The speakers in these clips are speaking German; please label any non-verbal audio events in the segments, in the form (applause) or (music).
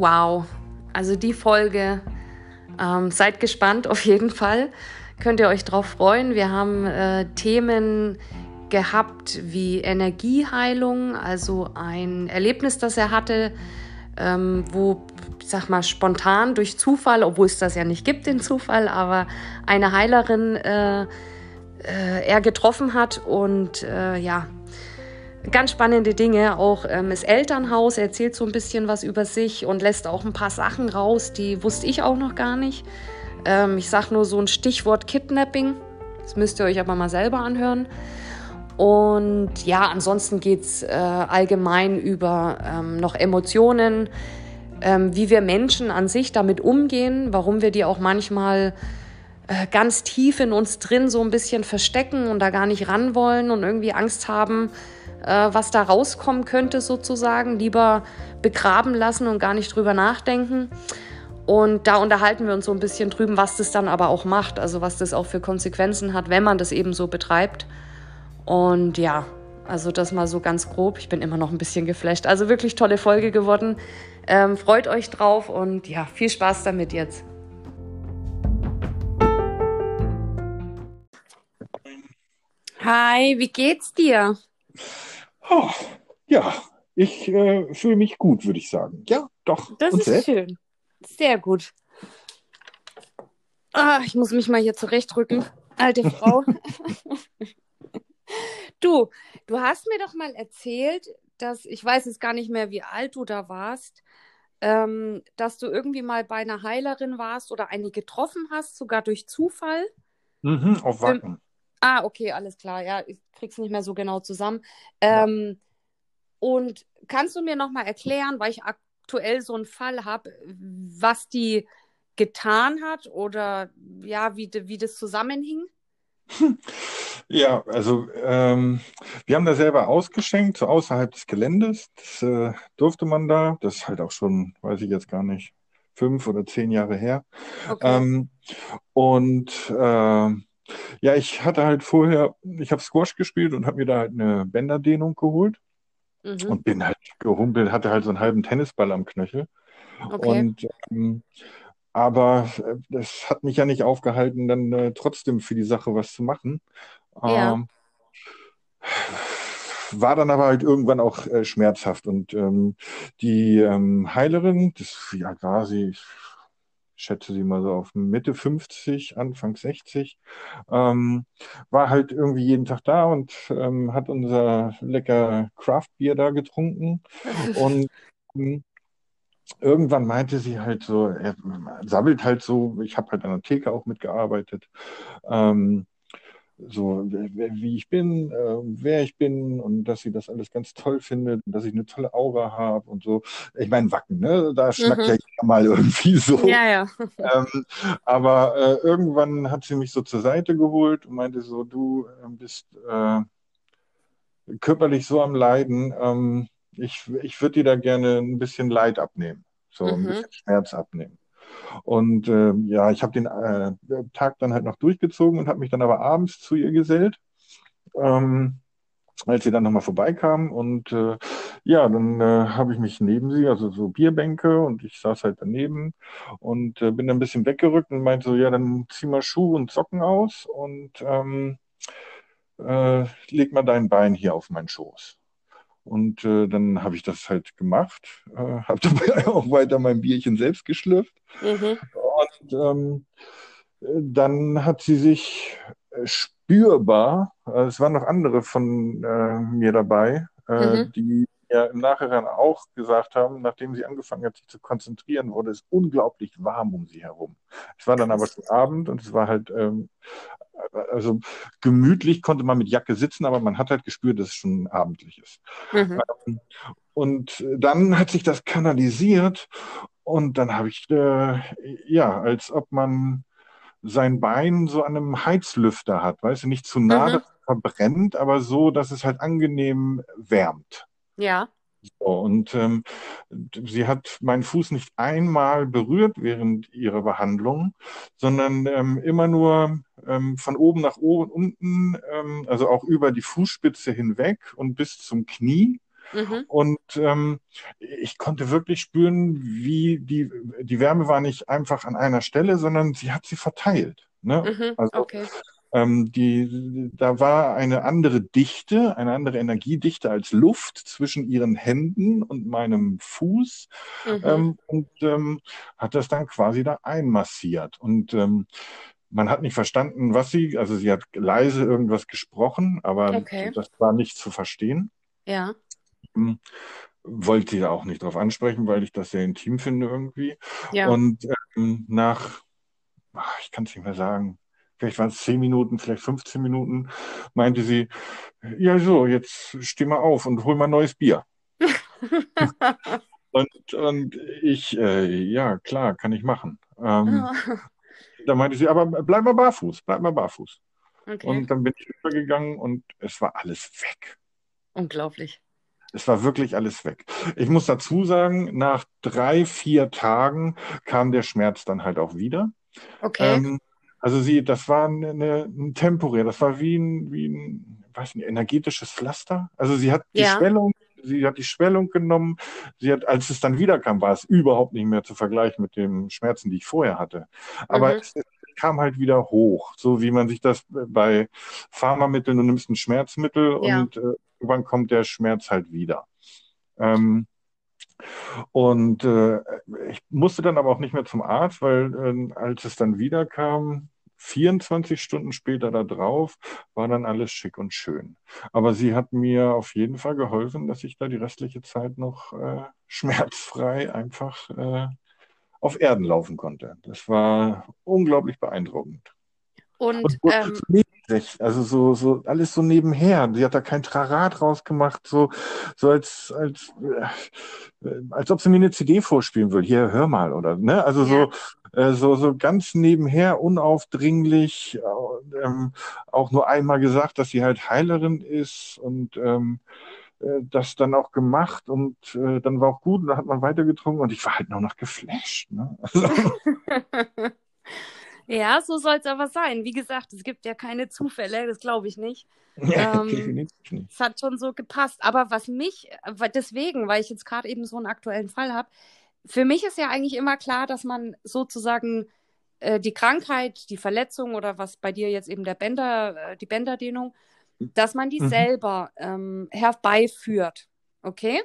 Wow, also die Folge, ähm, seid gespannt auf jeden Fall. Könnt ihr euch drauf freuen. Wir haben äh, Themen gehabt wie Energieheilung, also ein Erlebnis, das er hatte, ähm, wo, ich sag mal, spontan durch Zufall, obwohl es das ja nicht gibt, den Zufall, aber eine Heilerin äh, äh, er getroffen hat und äh, ja, ganz spannende Dinge. Auch ähm, das Elternhaus erzählt so ein bisschen was über sich und lässt auch ein paar Sachen raus, die wusste ich auch noch gar nicht. Ähm, ich sage nur so ein Stichwort Kidnapping. Das müsst ihr euch aber mal selber anhören. Und ja, ansonsten geht es äh, allgemein über ähm, noch Emotionen, ähm, wie wir Menschen an sich damit umgehen, warum wir die auch manchmal äh, ganz tief in uns drin so ein bisschen verstecken und da gar nicht ran wollen und irgendwie Angst haben, was da rauskommen könnte sozusagen, lieber begraben lassen und gar nicht drüber nachdenken. Und da unterhalten wir uns so ein bisschen drüben, was das dann aber auch macht, also was das auch für Konsequenzen hat, wenn man das eben so betreibt. Und ja, also das mal so ganz grob. Ich bin immer noch ein bisschen geflasht. Also wirklich tolle Folge geworden. Ähm, freut euch drauf und ja, viel Spaß damit jetzt. Hi, wie geht's dir? Oh, ja, ich äh, fühle mich gut, würde ich sagen. Ja, doch. Das und ist selbst? schön. Sehr gut. Ah, ich muss mich mal hier zurechtrücken. Alte Frau. (laughs) Du, du hast mir doch mal erzählt, dass, ich weiß jetzt gar nicht mehr, wie alt du da warst, ähm, dass du irgendwie mal bei einer Heilerin warst oder eine getroffen hast, sogar durch Zufall. Mhm, auf Wacken. Ähm, ah, okay, alles klar. Ja, ich krieg's nicht mehr so genau zusammen. Ähm, ja. Und kannst du mir noch mal erklären, weil ich aktuell so einen Fall habe, was die getan hat oder ja, wie, wie das zusammenhing? (laughs) Ja, also ähm, wir haben da selber ausgeschenkt, so außerhalb des Geländes. Das äh, durfte man da. Das ist halt auch schon, weiß ich jetzt gar nicht, fünf oder zehn Jahre her. Okay. Ähm, und äh, ja, ich hatte halt vorher, ich habe Squash gespielt und habe mir da halt eine Bänderdehnung geholt mhm. und bin halt gehumpelt, hatte halt so einen halben Tennisball am Knöchel. Okay. Und ähm, aber äh, das hat mich ja nicht aufgehalten, dann äh, trotzdem für die Sache was zu machen. Ja. Ähm, war dann aber halt irgendwann auch äh, schmerzhaft. Und ähm, die ähm, Heilerin, das, war sie? Ich schätze sie mal so auf Mitte 50, Anfang 60, ähm, war halt irgendwie jeden Tag da und ähm, hat unser lecker Craft-Bier da getrunken. (laughs) und ähm, irgendwann meinte sie halt so, er sammelt halt so, ich habe halt an der Theke auch mitgearbeitet, ähm, so wie ich bin, äh, wer ich bin und dass sie das alles ganz toll findet und dass ich eine tolle Aura habe und so. Ich meine, Wacken, ne? Da schnackt mhm. ja jeder mal (laughs) irgendwie so. Ja, ja. (laughs) ähm, aber äh, irgendwann hat sie mich so zur Seite geholt und meinte so, du äh, bist äh, körperlich so am Leiden. Ähm, ich, ich würde dir da gerne ein bisschen Leid abnehmen, so mhm. ein bisschen Schmerz abnehmen. Und äh, ja, ich habe den äh, Tag dann halt noch durchgezogen und habe mich dann aber abends zu ihr gesellt. Ähm, als sie dann nochmal vorbeikam und äh, ja, dann äh, habe ich mich neben sie, also so Bierbänke und ich saß halt daneben und äh, bin dann ein bisschen weggerückt und meinte so, ja, dann zieh mal Schuhe und Socken aus und ähm, äh, leg mal dein Bein hier auf meinen Schoß. Und äh, dann habe ich das halt gemacht, äh, (laughs) habe dabei auch weiter mein Bierchen selbst geschlürft. Mhm. Und ähm, dann hat sie sich äh, spürbar, äh, es waren noch andere von äh, mir dabei, äh, mhm. die ja im Nachhinein auch gesagt haben, nachdem sie angefangen hat, sich zu konzentrieren, wurde es unglaublich warm um sie herum. Es war dann aber schon Abend und es war halt ähm, also gemütlich konnte man mit Jacke sitzen, aber man hat halt gespürt, dass es schon abendlich ist. Mhm. Ähm, und dann hat sich das kanalisiert und dann habe ich, äh, ja, als ob man sein Bein so an einem Heizlüfter hat, weißt du, nicht zu nah, mhm. verbrennt, aber so, dass es halt angenehm wärmt. Ja. So, und ähm, sie hat meinen Fuß nicht einmal berührt während ihrer Behandlung, sondern ähm, immer nur ähm, von oben nach oben unten, ähm, also auch über die Fußspitze hinweg und bis zum Knie. Mhm. Und ähm, ich konnte wirklich spüren, wie die, die Wärme war nicht einfach an einer Stelle, sondern sie hat sie verteilt. Ne? Mhm. Also okay. Ähm, die, da war eine andere Dichte, eine andere Energiedichte als Luft zwischen ihren Händen und meinem Fuß mhm. ähm, und ähm, hat das dann quasi da einmassiert. Und ähm, man hat nicht verstanden, was sie, also sie hat leise irgendwas gesprochen, aber okay. das war nicht zu verstehen. Ja. Hm, wollte sie auch nicht darauf ansprechen, weil ich das sehr intim finde irgendwie. Ja. Und ähm, nach, ach, ich kann es nicht mehr sagen, vielleicht waren es zehn Minuten, vielleicht 15 Minuten, meinte sie, ja so, jetzt steh mal auf und hol mal neues Bier. (laughs) und, und ich, äh, ja klar, kann ich machen. Ähm, oh. Da meinte sie, aber bleib mal barfuß, bleib mal barfuß. Okay. Und dann bin ich übergegangen und es war alles weg. Unglaublich. Es war wirklich alles weg. Ich muss dazu sagen, nach drei, vier Tagen kam der Schmerz dann halt auch wieder. Okay. Ähm, also sie, das war eine, eine, ein temporär, das war wie ein, wie ein, weiß nicht, energetisches Pflaster. Also sie hat die ja. Schwellung sie hat die Schwellung genommen. Sie hat, als es dann wiederkam, war es überhaupt nicht mehr zu vergleichen mit den Schmerzen, die ich vorher hatte. Aber mhm. es, kam halt wieder hoch, so wie man sich das bei Pharmamitteln, du nimmst ein Schmerzmittel ja. und äh, irgendwann kommt der Schmerz halt wieder. Ähm, und äh, ich musste dann aber auch nicht mehr zum Arzt, weil äh, als es dann wieder kam, 24 Stunden später da drauf war dann alles schick und schön. Aber sie hat mir auf jeden Fall geholfen, dass ich da die restliche Zeit noch äh, schmerzfrei einfach äh, auf Erden laufen konnte. Das war unglaublich beeindruckend. Und, und ähm, also so, so alles so nebenher. Sie hat da kein Trarat rausgemacht, so, so als, als, äh, als ob sie mir eine CD vorspielen will. Hier, hör mal, oder, ne? Also ja. so, äh, so, so ganz nebenher, unaufdringlich, äh, ähm, auch nur einmal gesagt, dass sie halt Heilerin ist und ähm, äh, das dann auch gemacht und äh, dann war auch gut und dann hat man weitergetrunken und ich war halt noch noch geflasht. Ne? Also. (laughs) (laughs) ja, so soll es aber sein. Wie gesagt, es gibt ja keine Zufälle, das glaube ich nicht. (laughs) Ja, ähm, Es hat schon so gepasst. Aber was mich, deswegen, weil ich jetzt gerade eben so einen aktuellen Fall habe, für mich ist ja eigentlich immer klar, dass man sozusagen äh, die Krankheit, die Verletzung oder was bei dir jetzt eben der Bänder, äh, die Bänderdehnung, dass man die mhm. selber ähm, herbeiführt. Okay?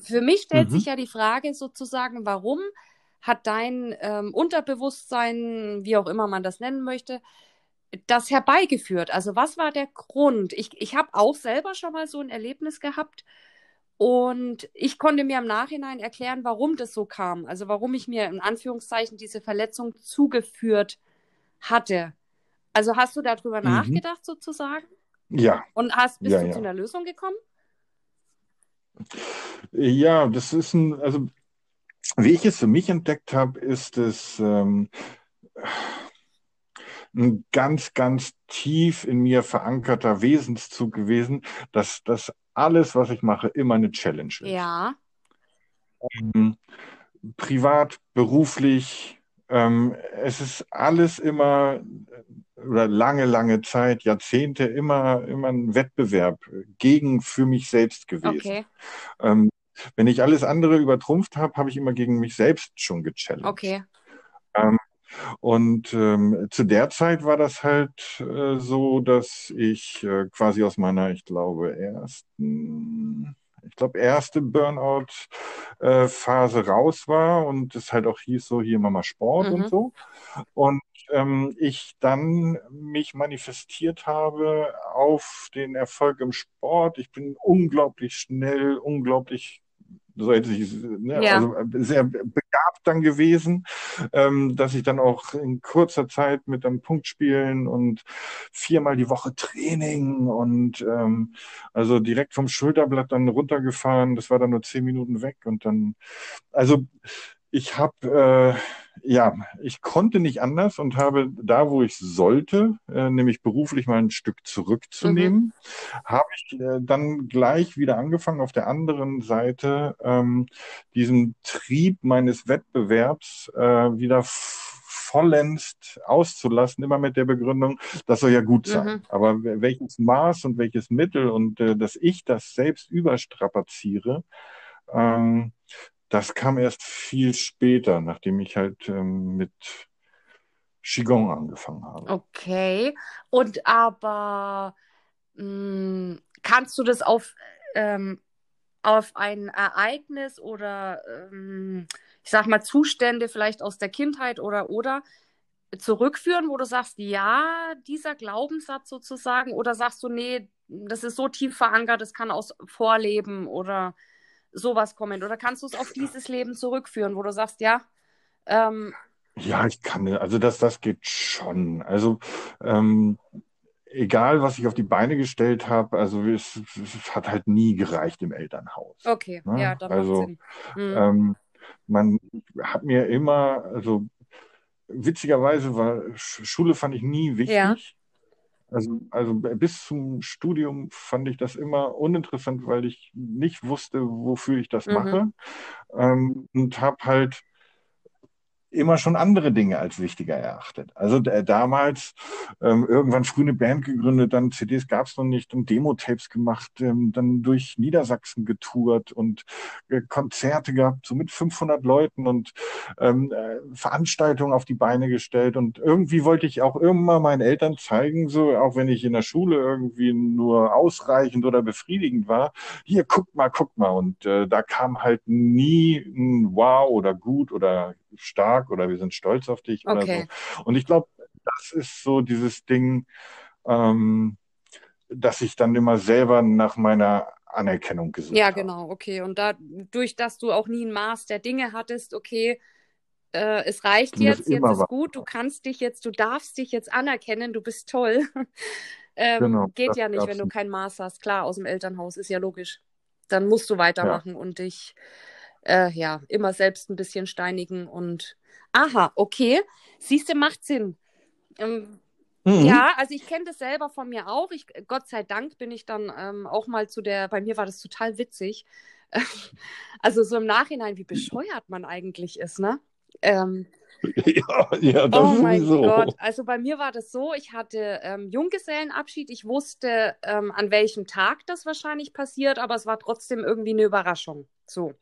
Für mich stellt mhm. sich ja die Frage sozusagen, warum hat dein ähm, Unterbewusstsein, wie auch immer man das nennen möchte, das herbeigeführt? Also was war der Grund? Ich, ich habe auch selber schon mal so ein Erlebnis gehabt, und ich konnte mir im Nachhinein erklären, warum das so kam. Also warum ich mir in Anführungszeichen diese Verletzung zugeführt hatte. Also hast du darüber mhm. nachgedacht sozusagen? Ja. Und hast, bist ja, du ja. zu einer Lösung gekommen? Ja, das ist ein, also wie ich es für mich entdeckt habe, ist es ähm, ein ganz, ganz tief in mir verankerter Wesenszug gewesen, dass das alles, was ich mache, immer eine Challenge ist. Ja. Ähm, privat, beruflich, ähm, es ist alles immer oder lange, lange Zeit, Jahrzehnte immer, immer ein Wettbewerb gegen für mich selbst gewesen. Okay. Ähm, wenn ich alles andere übertrumpft habe, habe ich immer gegen mich selbst schon gechallenged. Okay. Ähm, und ähm, zu der Zeit war das halt äh, so, dass ich äh, quasi aus meiner, ich glaube, ersten, ich glaube, erste Burnout-Phase äh, raus war und es halt auch hieß so, hier Mama Sport mhm. und so. Und ähm, ich dann mich manifestiert habe auf den Erfolg im Sport. Ich bin unglaublich schnell, unglaublich so hätte ich, ne, ja. also äh, sehr begabt dann gewesen, ähm, dass ich dann auch in kurzer Zeit mit einem Punktspielen und viermal die Woche Training und ähm, also direkt vom Schulterblatt dann runtergefahren. Das war dann nur zehn Minuten weg und dann, also ich habe, äh, ja, ich konnte nicht anders und habe da, wo ich sollte, äh, nämlich beruflich mal ein Stück zurückzunehmen, mhm. habe ich äh, dann gleich wieder angefangen, auf der anderen Seite ähm, diesen Trieb meines Wettbewerbs äh, wieder vollends auszulassen, immer mit der Begründung, das soll ja gut sein. Mhm. Aber welches Maß und welches Mittel und äh, dass ich das selbst überstrapaziere, ähm, das kam erst viel später, nachdem ich halt ähm, mit Qigong angefangen habe. Okay. Und aber mh, hm, kannst du das auf, ähm, auf ein Ereignis oder ähm, ich sag mal Zustände vielleicht aus der Kindheit oder oder zurückführen, wo du sagst, ja, dieser Glaubenssatz sozusagen, oder sagst du, nee, das ist so tief verankert, das kann aus Vorleben oder sowas kommen? Oder kannst du es auf dieses Leben zurückführen, wo du sagst, ja, ähm, ja, ich kann, also das, das geht schon. Also ähm, egal, was ich auf die Beine gestellt habe, also es, es, hat halt nie gereicht im Elternhaus. Okay, ne? ja, da also, Sinn. Mhm. Ähm, man hat mir immer, also witzigerweise war Schule fand ich nie wichtig. Ja. Also, also bis zum Studium fand ich das immer uninteressant, weil ich nicht wusste, wofür ich das mhm. mache. Ähm, und habe halt immer schon andere Dinge als wichtiger erachtet. Also äh, damals ähm, irgendwann früh eine Band gegründet, dann CDs gab es noch nicht, dann Demo-Tapes gemacht, ähm, dann durch Niedersachsen getourt und äh, Konzerte gehabt, so mit 500 Leuten und ähm, äh, Veranstaltungen auf die Beine gestellt und irgendwie wollte ich auch immer meinen Eltern zeigen, so auch wenn ich in der Schule irgendwie nur ausreichend oder befriedigend war, hier guck mal, guck mal und äh, da kam halt nie ein Wow oder gut oder stark oder wir sind stolz auf dich okay. oder so. Und ich glaube, das ist so dieses Ding, ähm, dass ich dann immer selber nach meiner Anerkennung gesucht habe. Ja, genau, okay. Und dadurch, dass du auch nie ein Maß der Dinge hattest, okay, äh, es reicht Ging jetzt, jetzt ist gut, du kannst dich jetzt, du darfst dich jetzt anerkennen, du bist toll. (laughs) ähm, genau, geht ja nicht, wenn du kein Maß hast. Klar, aus dem Elternhaus ist ja logisch. Dann musst du weitermachen ja. und dich äh, ja, immer selbst ein bisschen steinigen und aha, okay, siehst du, macht Sinn. Ähm, mhm. Ja, also ich kenne das selber von mir auch. Ich, Gott sei Dank bin ich dann ähm, auch mal zu der, bei mir war das total witzig. (laughs) also so im Nachhinein, wie bescheuert man eigentlich ist, ne? Ähm, (laughs) ja, ja, das oh mein sowieso. Gott, also bei mir war das so, ich hatte ähm, Junggesellenabschied, ich wusste, ähm, an welchem Tag das wahrscheinlich passiert, aber es war trotzdem irgendwie eine Überraschung. So.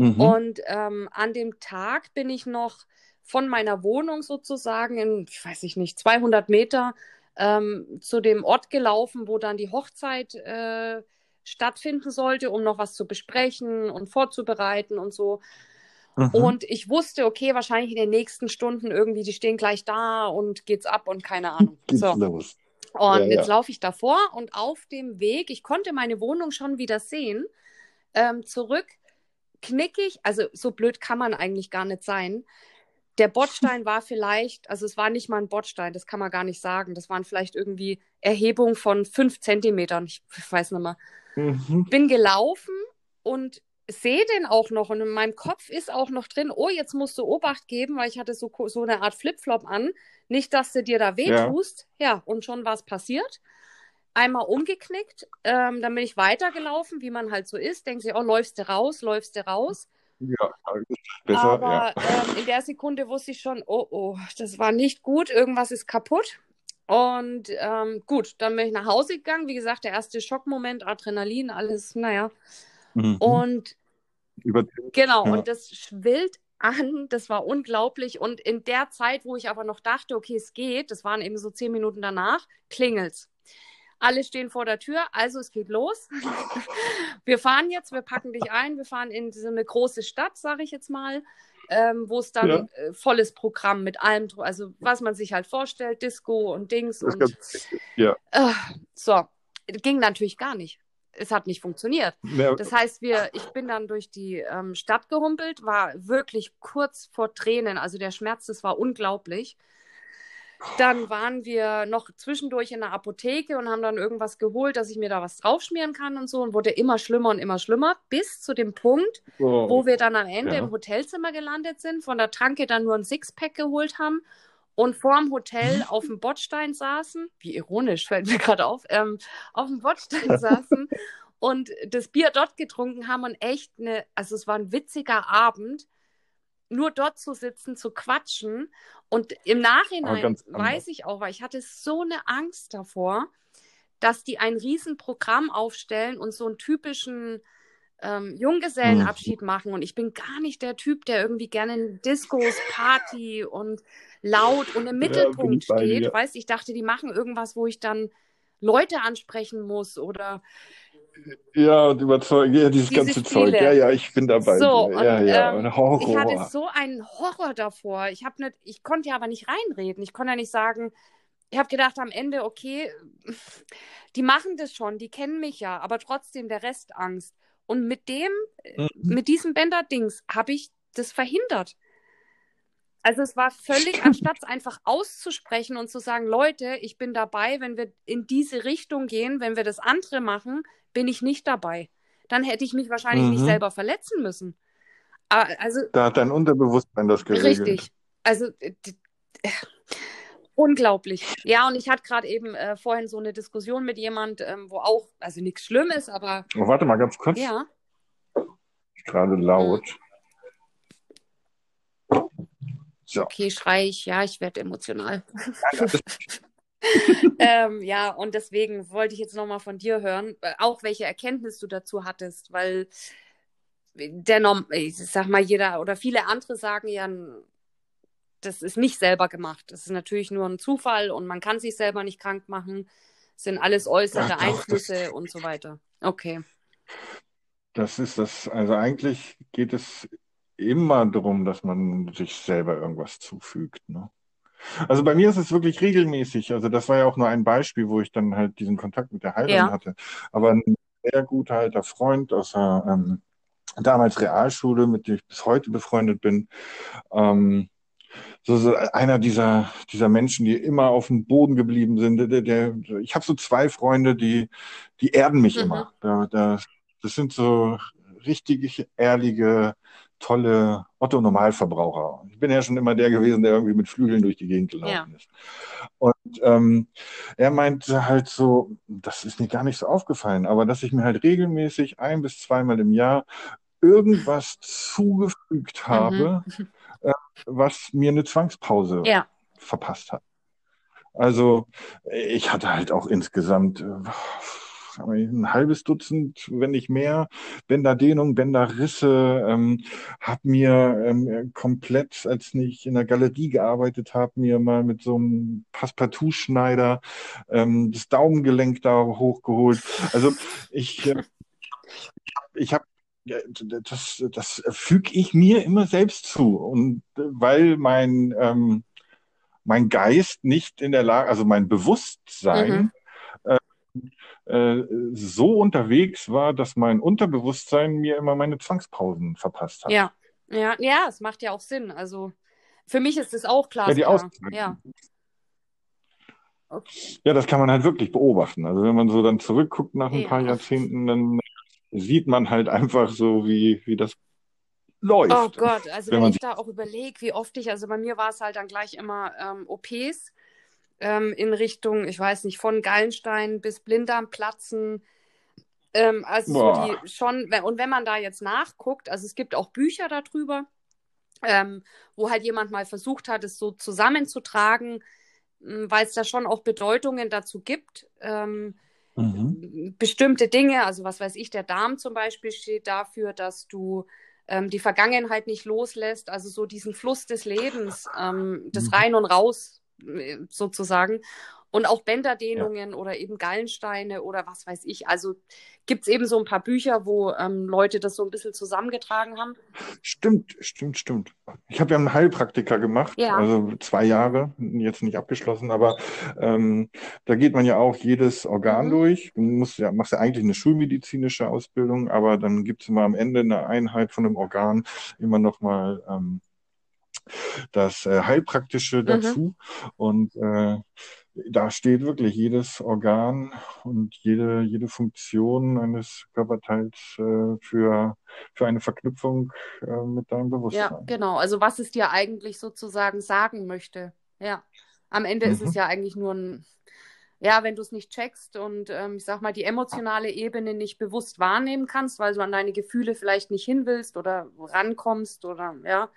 Mhm. Und ähm, an dem Tag bin ich noch von meiner Wohnung sozusagen in, ich weiß ich nicht, 200 Meter ähm, zu dem Ort gelaufen, wo dann die Hochzeit äh, stattfinden sollte, um noch was zu besprechen und vorzubereiten und so. Mhm. Und ich wusste, okay, wahrscheinlich in den nächsten Stunden irgendwie, die stehen gleich da und geht's ab und keine Ahnung. (laughs) Geht's so. los. Und ja, jetzt ja. laufe ich davor und auf dem Weg, ich konnte meine Wohnung schon wieder sehen, ähm, zurück knickig, also so blöd kann man eigentlich gar nicht sein. Der Bordstein war vielleicht, also es war nicht mal ein Bordstein, das kann man gar nicht sagen. Das waren vielleicht irgendwie Erhebungen von fünf Zentimetern, ich weiß nicht mehr. Mhm. Bin gelaufen und sehe den auch noch und in meinem Kopf ist auch noch drin, oh, jetzt musst du Obacht geben, weil ich hatte so, so eine Art Flipflop an. Nicht, dass du dir da wehtust. Ja. ja, und schon was passiert einmal umgeknickt, ähm, dann bin ich weitergelaufen, wie man halt so ist. Denkt sich, oh, läufst du raus, läufst du raus. Ja, besser. Aber ja. ähm, in der Sekunde wusste ich schon, oh, oh, das war nicht gut, irgendwas ist kaputt. Und ähm, gut, dann bin ich nach Hause gegangen. Wie gesagt, der erste Schockmoment, Adrenalin, alles, naja. Mhm. Und genau, ja. und das schwillt an, das war unglaublich. Und in der Zeit, wo ich aber noch dachte, okay, es geht, das waren eben so zehn Minuten danach, klingelt's. Alle stehen vor der Tür, also es geht los. (laughs) wir fahren jetzt, wir packen dich ein, wir fahren in so eine große Stadt, sage ich jetzt mal, ähm, wo es dann ja. äh, volles Programm mit allem, also was man sich halt vorstellt, Disco und Dings und ja. Äh, so, ging natürlich gar nicht. Es hat nicht funktioniert. Ja. Das heißt, wir, ich bin dann durch die ähm, Stadt gehumpelt, war wirklich kurz vor Tränen. Also der Schmerz, das war unglaublich. Dann waren wir noch zwischendurch in der Apotheke und haben dann irgendwas geholt, dass ich mir da was draufschmieren kann und so und wurde immer schlimmer und immer schlimmer, bis zu dem Punkt, oh. wo wir dann am Ende ja. im Hotelzimmer gelandet sind, von der Tanke dann nur ein Sixpack geholt haben und vor dem Hotel auf dem Bordstein saßen, wie ironisch fällt mir gerade auf, ähm, auf dem Bordstein (laughs) saßen und das Bier dort getrunken haben und echt eine, also es war ein witziger Abend nur dort zu sitzen, zu quatschen. Und im Nachhinein weiß ich auch, weil ich hatte so eine Angst davor, dass die ein Riesenprogramm aufstellen und so einen typischen ähm, Junggesellenabschied mhm. machen. Und ich bin gar nicht der Typ, der irgendwie gerne in Discos, Party und laut und im Mittelpunkt ja, steht. Weißt ich dachte, die machen irgendwas, wo ich dann Leute ansprechen muss oder ja, und überzeugen, ja, dieses Diese ganze Spiele. Zeug. Ja, ja, ich bin dabei. So, und, ja, ja, ähm, Horror. Ich hatte so einen Horror davor. Ich, hab nicht, ich konnte ja aber nicht reinreden. Ich konnte ja nicht sagen, ich habe gedacht am Ende, okay, (laughs) die machen das schon, die kennen mich ja, aber trotzdem der Rest Angst. Und mit dem, mhm. mit diesem Bänder-Dings habe ich das verhindert. Also es war völlig, anstatt es einfach auszusprechen und zu sagen, Leute, ich bin dabei, wenn wir in diese Richtung gehen, wenn wir das andere machen, bin ich nicht dabei. Dann hätte ich mich wahrscheinlich mhm. nicht selber verletzen müssen. Also, da hat dein Unterbewusstsein das geregelt. Richtig. Also äh, unglaublich. Ja, und ich hatte gerade eben äh, vorhin so eine Diskussion mit jemand, ähm, wo auch, also nichts Schlimmes, aber. Oh, warte mal ganz kurz. Ja. Gerade laut. So. Okay, schrei ich, ja, ich werde emotional. (laughs) ähm, ja, und deswegen wollte ich jetzt nochmal von dir hören, äh, auch welche Erkenntnis du dazu hattest, weil der Norm ich sag mal, jeder oder viele andere sagen ja, das ist nicht selber gemacht. Das ist natürlich nur ein Zufall und man kann sich selber nicht krank machen. Das sind alles äußere ja, doch, Einflüsse das... und so weiter. Okay. Das ist das, also eigentlich geht es immer darum, dass man sich selber irgendwas zufügt. Ne? Also bei mir ist es wirklich regelmäßig. Also das war ja auch nur ein Beispiel, wo ich dann halt diesen Kontakt mit der Heilerin ja. hatte. Aber ein sehr guter alter Freund aus der ähm, damals Realschule, mit dem ich bis heute befreundet bin, ähm, so, so einer dieser, dieser Menschen, die immer auf dem Boden geblieben sind. Der, der, ich habe so zwei Freunde, die, die erden mich mhm. immer. Da, da, das sind so richtig ehrliche, tolle Otto-Normalverbraucher. Ich bin ja schon immer der gewesen, der irgendwie mit Flügeln durch die Gegend gelaufen ja. ist. Und ähm, er meinte halt so, das ist mir gar nicht so aufgefallen, aber dass ich mir halt regelmäßig ein bis zweimal im Jahr irgendwas zugefügt mhm. habe, mhm. (laughs) äh, was mir eine Zwangspause ja. verpasst hat. Also ich hatte halt auch insgesamt äh, ein halbes Dutzend, wenn nicht mehr, Bänderdehnung, Bänderrisse, ähm, habe mir ähm, komplett, als ich in der Galerie gearbeitet habe, mir mal mit so einem Passepartout-Schneider ähm, das Daumengelenk da hochgeholt. Also ich, äh, ich habe das, das füge ich mir immer selbst zu. Und äh, weil mein, ähm, mein Geist nicht in der Lage, also mein Bewusstsein mhm. Äh, so unterwegs war, dass mein Unterbewusstsein mir immer meine Zwangspausen verpasst hat. Ja, ja, ja, es macht ja auch Sinn. Also für mich ist es auch klar. Ja, die Auszeiten. Ja. Okay. ja, das kann man halt wirklich beobachten. Also wenn man so dann zurückguckt nach ein ja. paar Jahrzehnten, dann sieht man halt einfach so, wie, wie das läuft. Oh Gott, also wenn, wenn ich da auch überlege, wie oft ich, also bei mir war es halt dann gleich immer ähm, OPs ähm, in Richtung, ich weiß nicht, von Gallenstein bis Blinddarmplatzen. Ähm, also so die schon, und wenn man da jetzt nachguckt, also es gibt auch Bücher darüber, ähm, wo halt jemand mal versucht hat, es so zusammenzutragen, hm, weil es da schon auch Bedeutungen dazu gibt. Ähm, mhm. Bestimmte Dinge, also was weiß ich, der Darm zum Beispiel steht dafür, dass du ähm, die Vergangenheit nicht loslässt, also so diesen Fluss des Lebens, ähm, das mhm. Rein und Raus sozusagen. Und auch Bänderdehnungen ja. oder eben Gallensteine oder was weiß ich. Also gibt es eben so ein paar Bücher, wo ähm, Leute das so ein bisschen zusammengetragen haben. Stimmt, stimmt, stimmt. Ich habe ja einen Heilpraktiker gemacht, ja. also zwei Jahre, jetzt nicht abgeschlossen, aber ähm, da geht man ja auch jedes Organ mhm. durch. Du musst ja, machst ja eigentlich eine schulmedizinische Ausbildung, aber dann gibt es immer am Ende eine Einheit von einem Organ immer nochmal ähm, das äh, Heilpraktische mhm. dazu. Mhm. Und äh, da steht wirklich jedes Organ und jede, jede Funktion eines Körperteils äh, für, für eine Verknüpfung äh, mit deinem Bewusstsein. Ja, genau. Also was es dir eigentlich sozusagen sagen möchte. Ja. Am Ende mhm. ist es mhm. ja eigentlich nur ein, ja, wenn du es nicht checkst und ähm, ich sag mal, die emotionale Ebene nicht bewusst wahrnehmen kannst, weil du an deine Gefühle vielleicht nicht hin willst oder rankommst oder ja,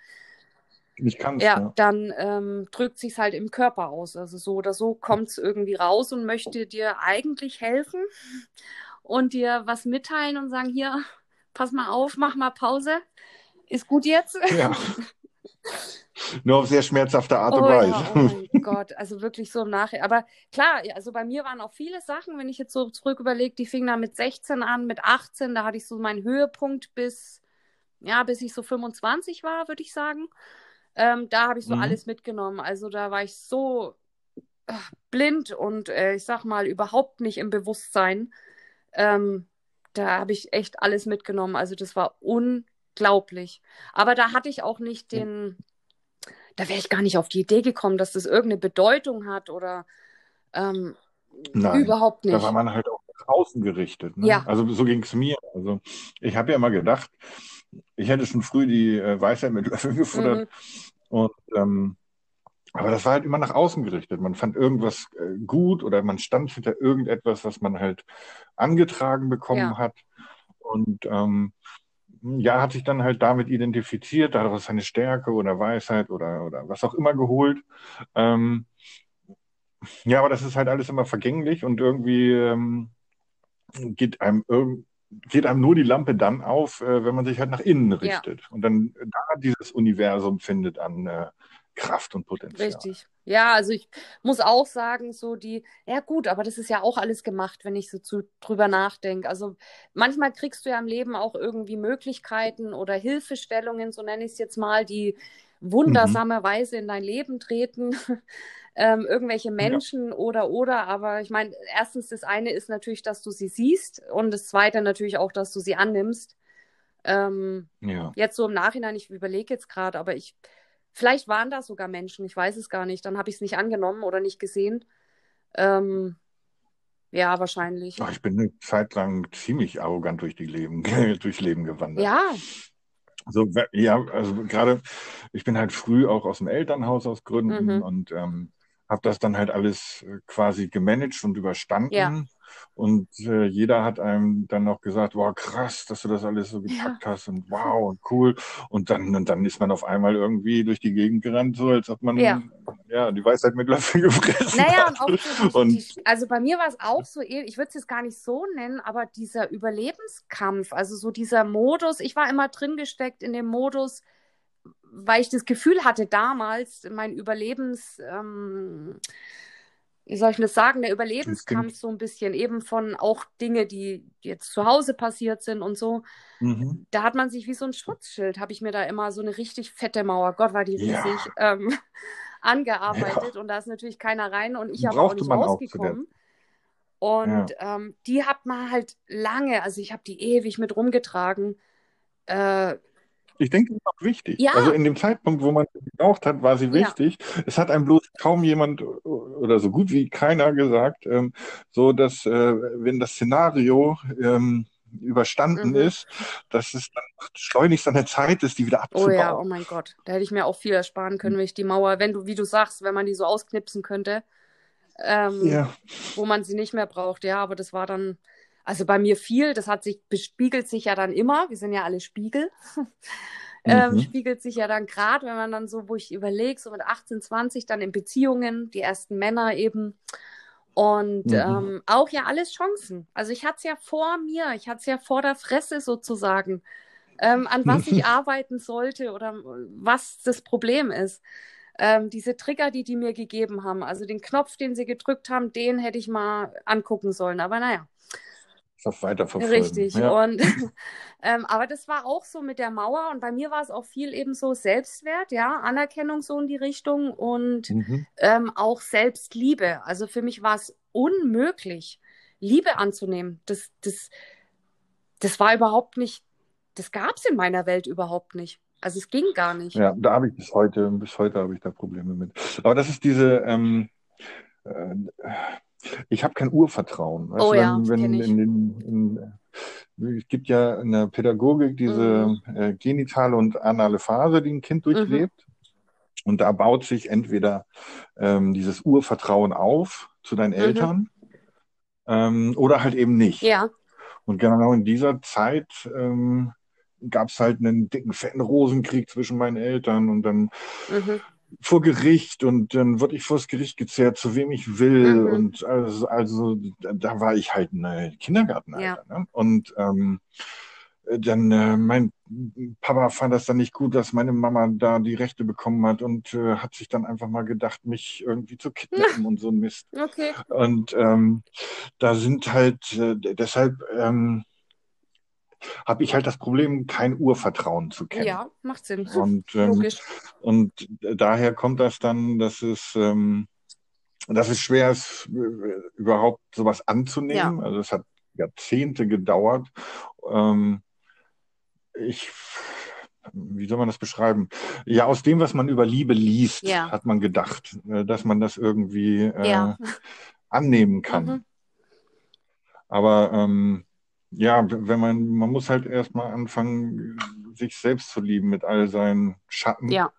Ich kann ja, ja, dann ähm, drückt sich halt im Körper aus. Also so oder so kommt es irgendwie raus und möchte dir eigentlich helfen und dir was mitteilen und sagen, hier, pass mal auf, mach mal Pause. Ist gut jetzt? Ja. (laughs) Nur auf sehr schmerzhafte Art oh, und Weise. Ja, oh mein Gott, also wirklich so im Nachhinein. Aber klar, also bei mir waren auch viele Sachen, wenn ich jetzt so zurück überlege, die fingen dann mit 16 an, mit 18, da hatte ich so meinen Höhepunkt bis, ja, bis ich so 25 war, würde ich sagen. Ähm, da habe ich so mhm. alles mitgenommen. Also da war ich so äh, blind und äh, ich sag mal überhaupt nicht im Bewusstsein. Ähm, da habe ich echt alles mitgenommen. Also das war unglaublich. Aber da hatte ich auch nicht den, da wäre ich gar nicht auf die Idee gekommen, dass das irgendeine Bedeutung hat oder ähm, Nein, überhaupt nicht. Da war man halt auch nach außen gerichtet. Ne? Ja. Also so ging es mir. Also ich habe ja immer gedacht, ich hätte schon früh die äh, Weisheit mit (laughs) Löffeln gefuttert. Mhm. Und ähm, aber das war halt immer nach außen gerichtet. Man fand irgendwas äh, gut oder man stand hinter irgendetwas, was man halt angetragen bekommen ja. hat. Und ähm, ja, hat sich dann halt damit identifiziert, daraus seine Stärke oder Weisheit oder, oder was auch immer geholt. Ähm, ja, aber das ist halt alles immer vergänglich und irgendwie ähm, geht einem irgendwie geht einem nur die Lampe dann auf, äh, wenn man sich halt nach innen richtet. Ja. Und dann da dieses Universum findet an äh, Kraft und Potenzial. Richtig. Ja, also ich muss auch sagen, so die, ja gut, aber das ist ja auch alles gemacht, wenn ich so zu, drüber nachdenke. Also manchmal kriegst du ja im Leben auch irgendwie Möglichkeiten oder Hilfestellungen, so nenne ich es jetzt mal, die mhm. wundersamerweise mhm. in dein Leben treten. (laughs) ähm, irgendwelche Menschen ja. oder oder, aber ich meine, erstens das eine ist natürlich, dass du sie siehst und das zweite natürlich auch, dass du sie annimmst. Ähm, ja. Jetzt so im Nachhinein, ich überlege jetzt gerade, aber ich, vielleicht waren da sogar Menschen, ich weiß es gar nicht, dann habe ich es nicht angenommen oder nicht gesehen. Ähm, ja, wahrscheinlich. Ach, ich bin eine Zeit lang ziemlich arrogant durch die Leben, (laughs) durchs Leben gewandert. Ja. So, ja, also gerade, ich bin halt früh auch aus dem Elternhaus aus Gründen mhm. und ähm, habe das dann halt alles äh, quasi gemanagt und überstanden. Ja. Und äh, jeder hat einem dann noch gesagt, wow, krass, dass du das alles so gepackt ja. hast und wow und cool. Und dann, und dann ist man auf einmal irgendwie durch die Gegend gerannt, so als ob man ja, ja die Weisheit mit Löffeln (laughs) gefressen naja, hat. Und so, und, die, also bei mir war es auch so, ich würde es jetzt gar nicht so nennen, aber dieser Überlebenskampf, also so dieser Modus, ich war immer drin gesteckt in dem Modus, weil ich das Gefühl hatte damals, mein Überlebens, ähm, wie soll ich das sagen, der Überlebenskampf so ein bisschen eben von auch Dinge, die jetzt zu Hause passiert sind und so. Mhm. Da hat man sich wie so ein Schutzschild, habe ich mir da immer so eine richtig fette Mauer, Gott war die riesig, ja. ähm, (laughs) angearbeitet ja. und da ist natürlich keiner rein und ich habe auch nicht rausgekommen. Und ja. ähm, die hat man halt lange, also ich habe die ewig mit rumgetragen. Äh, ich denke, das ist auch wichtig. Ja. Also in dem Zeitpunkt, wo man sie gebraucht hat, war sie wichtig. Ja. Es hat einem bloß kaum jemand oder so gut wie keiner gesagt, ähm, so dass, äh, wenn das Szenario ähm, überstanden mhm. ist, dass es dann schleunigst an der Zeit ist, die wieder abzubauen. Oh ja, oh mein Gott. Da hätte ich mir auch viel ersparen können, wenn ich die Mauer, wenn du, wie du sagst, wenn man die so ausknipsen könnte, ähm, ja. wo man sie nicht mehr braucht. Ja, aber das war dann, also bei mir viel, das hat sich, bespiegelt sich ja dann immer, wir sind ja alle Spiegel, ähm, mhm. spiegelt sich ja dann gerade, wenn man dann so, wo ich überlege, so mit 18, 20 dann in Beziehungen, die ersten Männer eben. Und mhm. ähm, auch ja alles Chancen. Also ich hatte es ja vor mir, ich hatte es ja vor der Fresse sozusagen, ähm, an was ich arbeiten sollte oder was das Problem ist. Ähm, diese Trigger, die die mir gegeben haben, also den Knopf, den sie gedrückt haben, den hätte ich mal angucken sollen. Aber naja, weiterverfolgen. Richtig. Ja. Und, (laughs) ähm, aber das war auch so mit der Mauer und bei mir war es auch viel eben so Selbstwert, ja, Anerkennung so in die Richtung und mhm. ähm, auch Selbstliebe. Also für mich war es unmöglich, Liebe anzunehmen. Das, das, das war überhaupt nicht, das gab es in meiner Welt überhaupt nicht. Also es ging gar nicht. Ja, da habe ich bis heute, bis heute habe ich da Probleme mit. Aber das ist diese, ähm, äh, ich habe kein Urvertrauen. Weißt oh du, ja, wenn, wenn in den, in, es gibt ja in der Pädagogik diese mhm. äh, genitale und anale Phase, die ein Kind durchlebt. Mhm. Und da baut sich entweder ähm, dieses Urvertrauen auf zu deinen mhm. Eltern ähm, oder halt eben nicht. Ja. Und genau in dieser Zeit ähm, gab es halt einen dicken, fetten Rosenkrieg zwischen meinen Eltern und dann mhm. Vor Gericht und dann wurde ich vors Gericht gezerrt, zu wem ich will. Mhm. Und also, also da war ich halt ein Kindergartenalter. Ja. Ne? Und ähm, dann äh, mein Papa fand das dann nicht gut, dass meine Mama da die Rechte bekommen hat und äh, hat sich dann einfach mal gedacht, mich irgendwie zu kidnappen (laughs) und so ein Mist. Okay. Und ähm, da sind halt äh, deshalb ähm, habe ich halt das Problem, kein Urvertrauen zu kennen. Ja, macht Sinn. Und, ähm, Logisch. Und daher kommt das dann, dass es, ähm, dass es schwer ist, überhaupt sowas anzunehmen. Ja. Also es hat Jahrzehnte gedauert. Ähm, ich, wie soll man das beschreiben? Ja, aus dem, was man über Liebe liest, ja. hat man gedacht, äh, dass man das irgendwie äh, ja. annehmen kann. Mhm. Aber ähm, ja, wenn man, man muss halt erstmal anfangen, sich selbst zu lieben mit all seinen Schatten. Ja.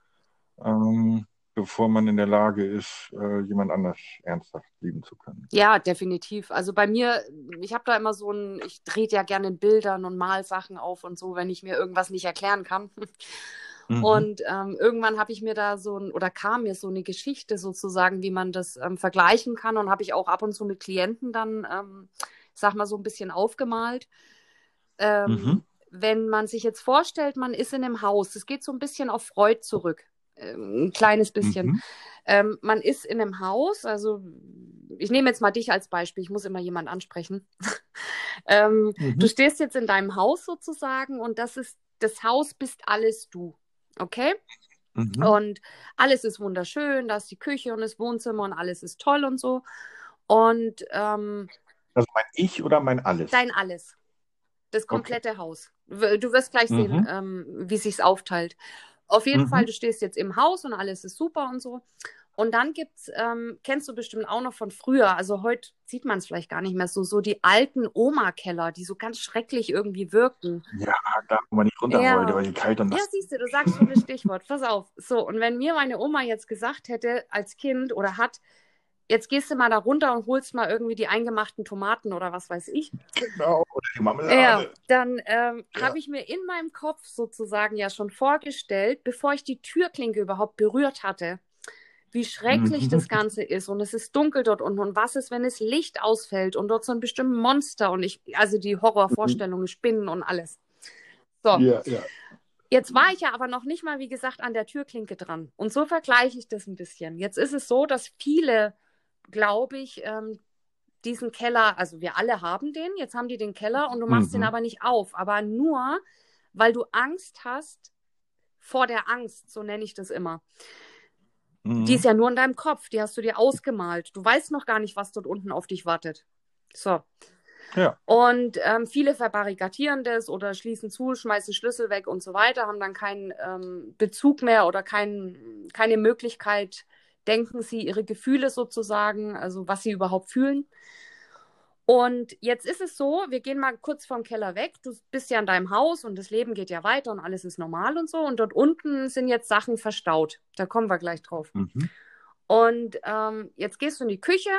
Ähm, bevor man in der Lage ist, äh, jemand anders ernsthaft lieben zu können. Ja, definitiv. Also bei mir, ich habe da immer so ein, ich drehe ja gerne in Bildern und mal Sachen auf und so, wenn ich mir irgendwas nicht erklären kann. Mhm. Und ähm, irgendwann habe ich mir da so ein, oder kam mir so eine Geschichte sozusagen, wie man das ähm, vergleichen kann und habe ich auch ab und zu mit Klienten dann, ähm, sag mal, so ein bisschen aufgemalt. Ähm, mhm. Wenn man sich jetzt vorstellt, man ist in einem Haus, es geht so ein bisschen auf Freud zurück ein kleines bisschen. Mhm. Ähm, man ist in einem Haus, also ich nehme jetzt mal dich als Beispiel, ich muss immer jemanden ansprechen. (laughs) ähm, mhm. Du stehst jetzt in deinem Haus sozusagen und das ist, das Haus bist alles du. Okay? Mhm. Und alles ist wunderschön, da ist die Küche und das Wohnzimmer und alles ist toll und so. Und ähm, also mein Ich oder mein Alles? Dein Alles. Das komplette okay. Haus. Du wirst gleich sehen, mhm. ähm, wie sich's aufteilt. Auf jeden mhm. Fall, du stehst jetzt im Haus und alles ist super und so. Und dann gibt's, ähm, kennst du bestimmt auch noch von früher, also heute sieht man es vielleicht gar nicht mehr so, so die alten Oma-Keller, die so ganz schrecklich irgendwie wirken. Ja, da, wo man nicht runter ja. wollte, weil die kalt und Ja, siehst du, du sagst schon das Stichwort. Pass auf. So, und wenn mir meine Oma jetzt gesagt hätte, als Kind oder hat, jetzt gehst du mal da runter und holst mal irgendwie die eingemachten Tomaten oder was weiß ich. Genau, oder die Marmelade. Ja, dann ähm, ja. habe ich mir in meinem Kopf sozusagen ja schon vorgestellt, bevor ich die Türklinke überhaupt berührt hatte, wie schrecklich mhm. das Ganze ist und es ist dunkel dort unten und was ist, wenn das Licht ausfällt und dort so ein bestimmtes Monster und ich, also die Horrorvorstellungen, mhm. Spinnen und alles. So. Ja, ja. Jetzt war ich ja aber noch nicht mal, wie gesagt, an der Türklinke dran. Und so vergleiche ich das ein bisschen. Jetzt ist es so, dass viele glaube ich, ähm, diesen Keller, also wir alle haben den, jetzt haben die den Keller und du machst mhm. den aber nicht auf, aber nur, weil du Angst hast vor der Angst, so nenne ich das immer. Mhm. Die ist ja nur in deinem Kopf, die hast du dir ausgemalt. Du weißt noch gar nicht, was dort unten auf dich wartet. So. Ja. Und ähm, viele verbarrikadieren das oder schließen zu, schmeißen Schlüssel weg und so weiter, haben dann keinen ähm, Bezug mehr oder kein, keine Möglichkeit, denken sie ihre Gefühle sozusagen, also was sie überhaupt fühlen. Und jetzt ist es so, wir gehen mal kurz vom Keller weg. Du bist ja in deinem Haus und das Leben geht ja weiter und alles ist normal und so. Und dort unten sind jetzt Sachen verstaut. Da kommen wir gleich drauf. Mhm. Und ähm, jetzt gehst du in die Küche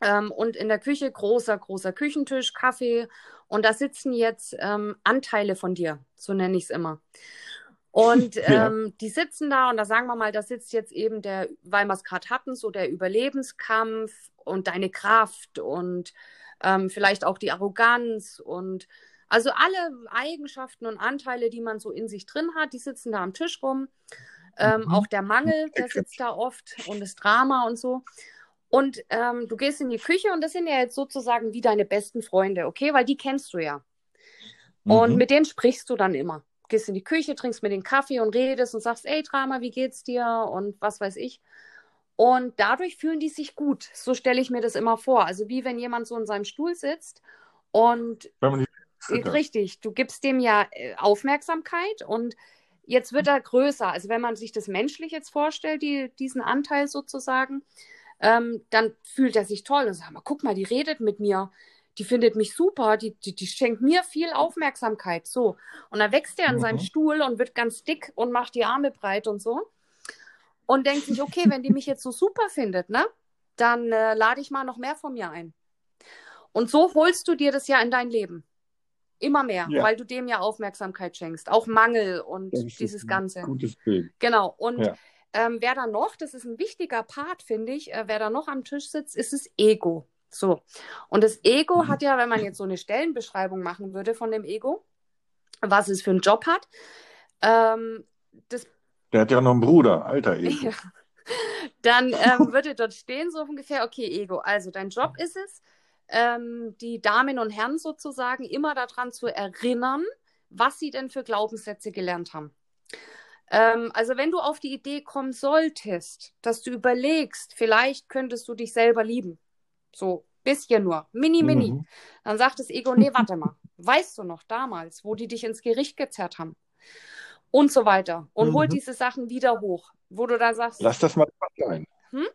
ähm, und in der Küche großer, großer Küchentisch, Kaffee. Und da sitzen jetzt ähm, Anteile von dir, so nenne ich es immer. Und (laughs) ähm, ja. die sitzen da und da sagen wir mal, da sitzt jetzt eben der, weil wir es gerade hatten, so der Überlebenskampf und deine Kraft und ähm, vielleicht auch die Arroganz und also alle Eigenschaften und Anteile, die man so in sich drin hat, die sitzen da am Tisch rum. Ähm, mhm. Auch der Mangel, der sitzt da oft und das Drama und so. Und ähm, du gehst in die Küche und das sind ja jetzt sozusagen wie deine besten Freunde, okay? Weil die kennst du ja. Mhm. Und mit denen sprichst du dann immer gehst in die Küche, trinkst mir den Kaffee und redest und sagst, ey Drama, wie geht's dir und was weiß ich. Und dadurch fühlen die sich gut. So stelle ich mir das immer vor. Also wie wenn jemand so in seinem Stuhl sitzt und richtig, du gibst dem ja äh, Aufmerksamkeit und jetzt wird er größer. Also wenn man sich das menschlich jetzt vorstellt, die, diesen Anteil sozusagen, ähm, dann fühlt er sich toll und sagt mal, guck mal, die redet mit mir die findet mich super, die, die, die schenkt mir viel Aufmerksamkeit. So. Und dann wächst er an mhm. seinem Stuhl und wird ganz dick und macht die Arme breit und so. Und denkt sich, okay, wenn die mich jetzt so super findet, ne, dann äh, lade ich mal noch mehr von mir ein. Und so holst du dir das ja in dein Leben. Immer mehr, Ja. weil du dem ja Aufmerksamkeit schenkst. Auch Mangel und dieses Ganze. Gutes Bild. Genau. Und Ja. ähm, wer da noch, das ist ein wichtiger Part, finde ich, äh, wer da noch am Tisch sitzt, ist das Ego. So. Und das Ego Mhm. hat ja, wenn man jetzt so eine Stellenbeschreibung machen würde von dem Ego, was es für einen Job hat, ähm, das Der hat ja noch einen Bruder, alter Ego. ja. Dann ähm, (laughs) würde dort stehen, so ungefähr, okay, Ego, also dein Job ist es, ähm, die Damen und Herren sozusagen immer daran zu erinnern, was sie denn für Glaubenssätze gelernt haben. Ähm, also wenn du auf die Idee kommen solltest, dass du überlegst, vielleicht könntest du dich selber lieben, so bisschen nur, mini, mini, Mhm. dann sagt das Ego, nee, warte mal, weißt du noch damals, wo die dich ins Gericht gezerrt haben? Und so weiter. Und holt Mhm. diese Sachen wieder hoch, wo du dann sagst, Lass das mal lieber sein. Hm?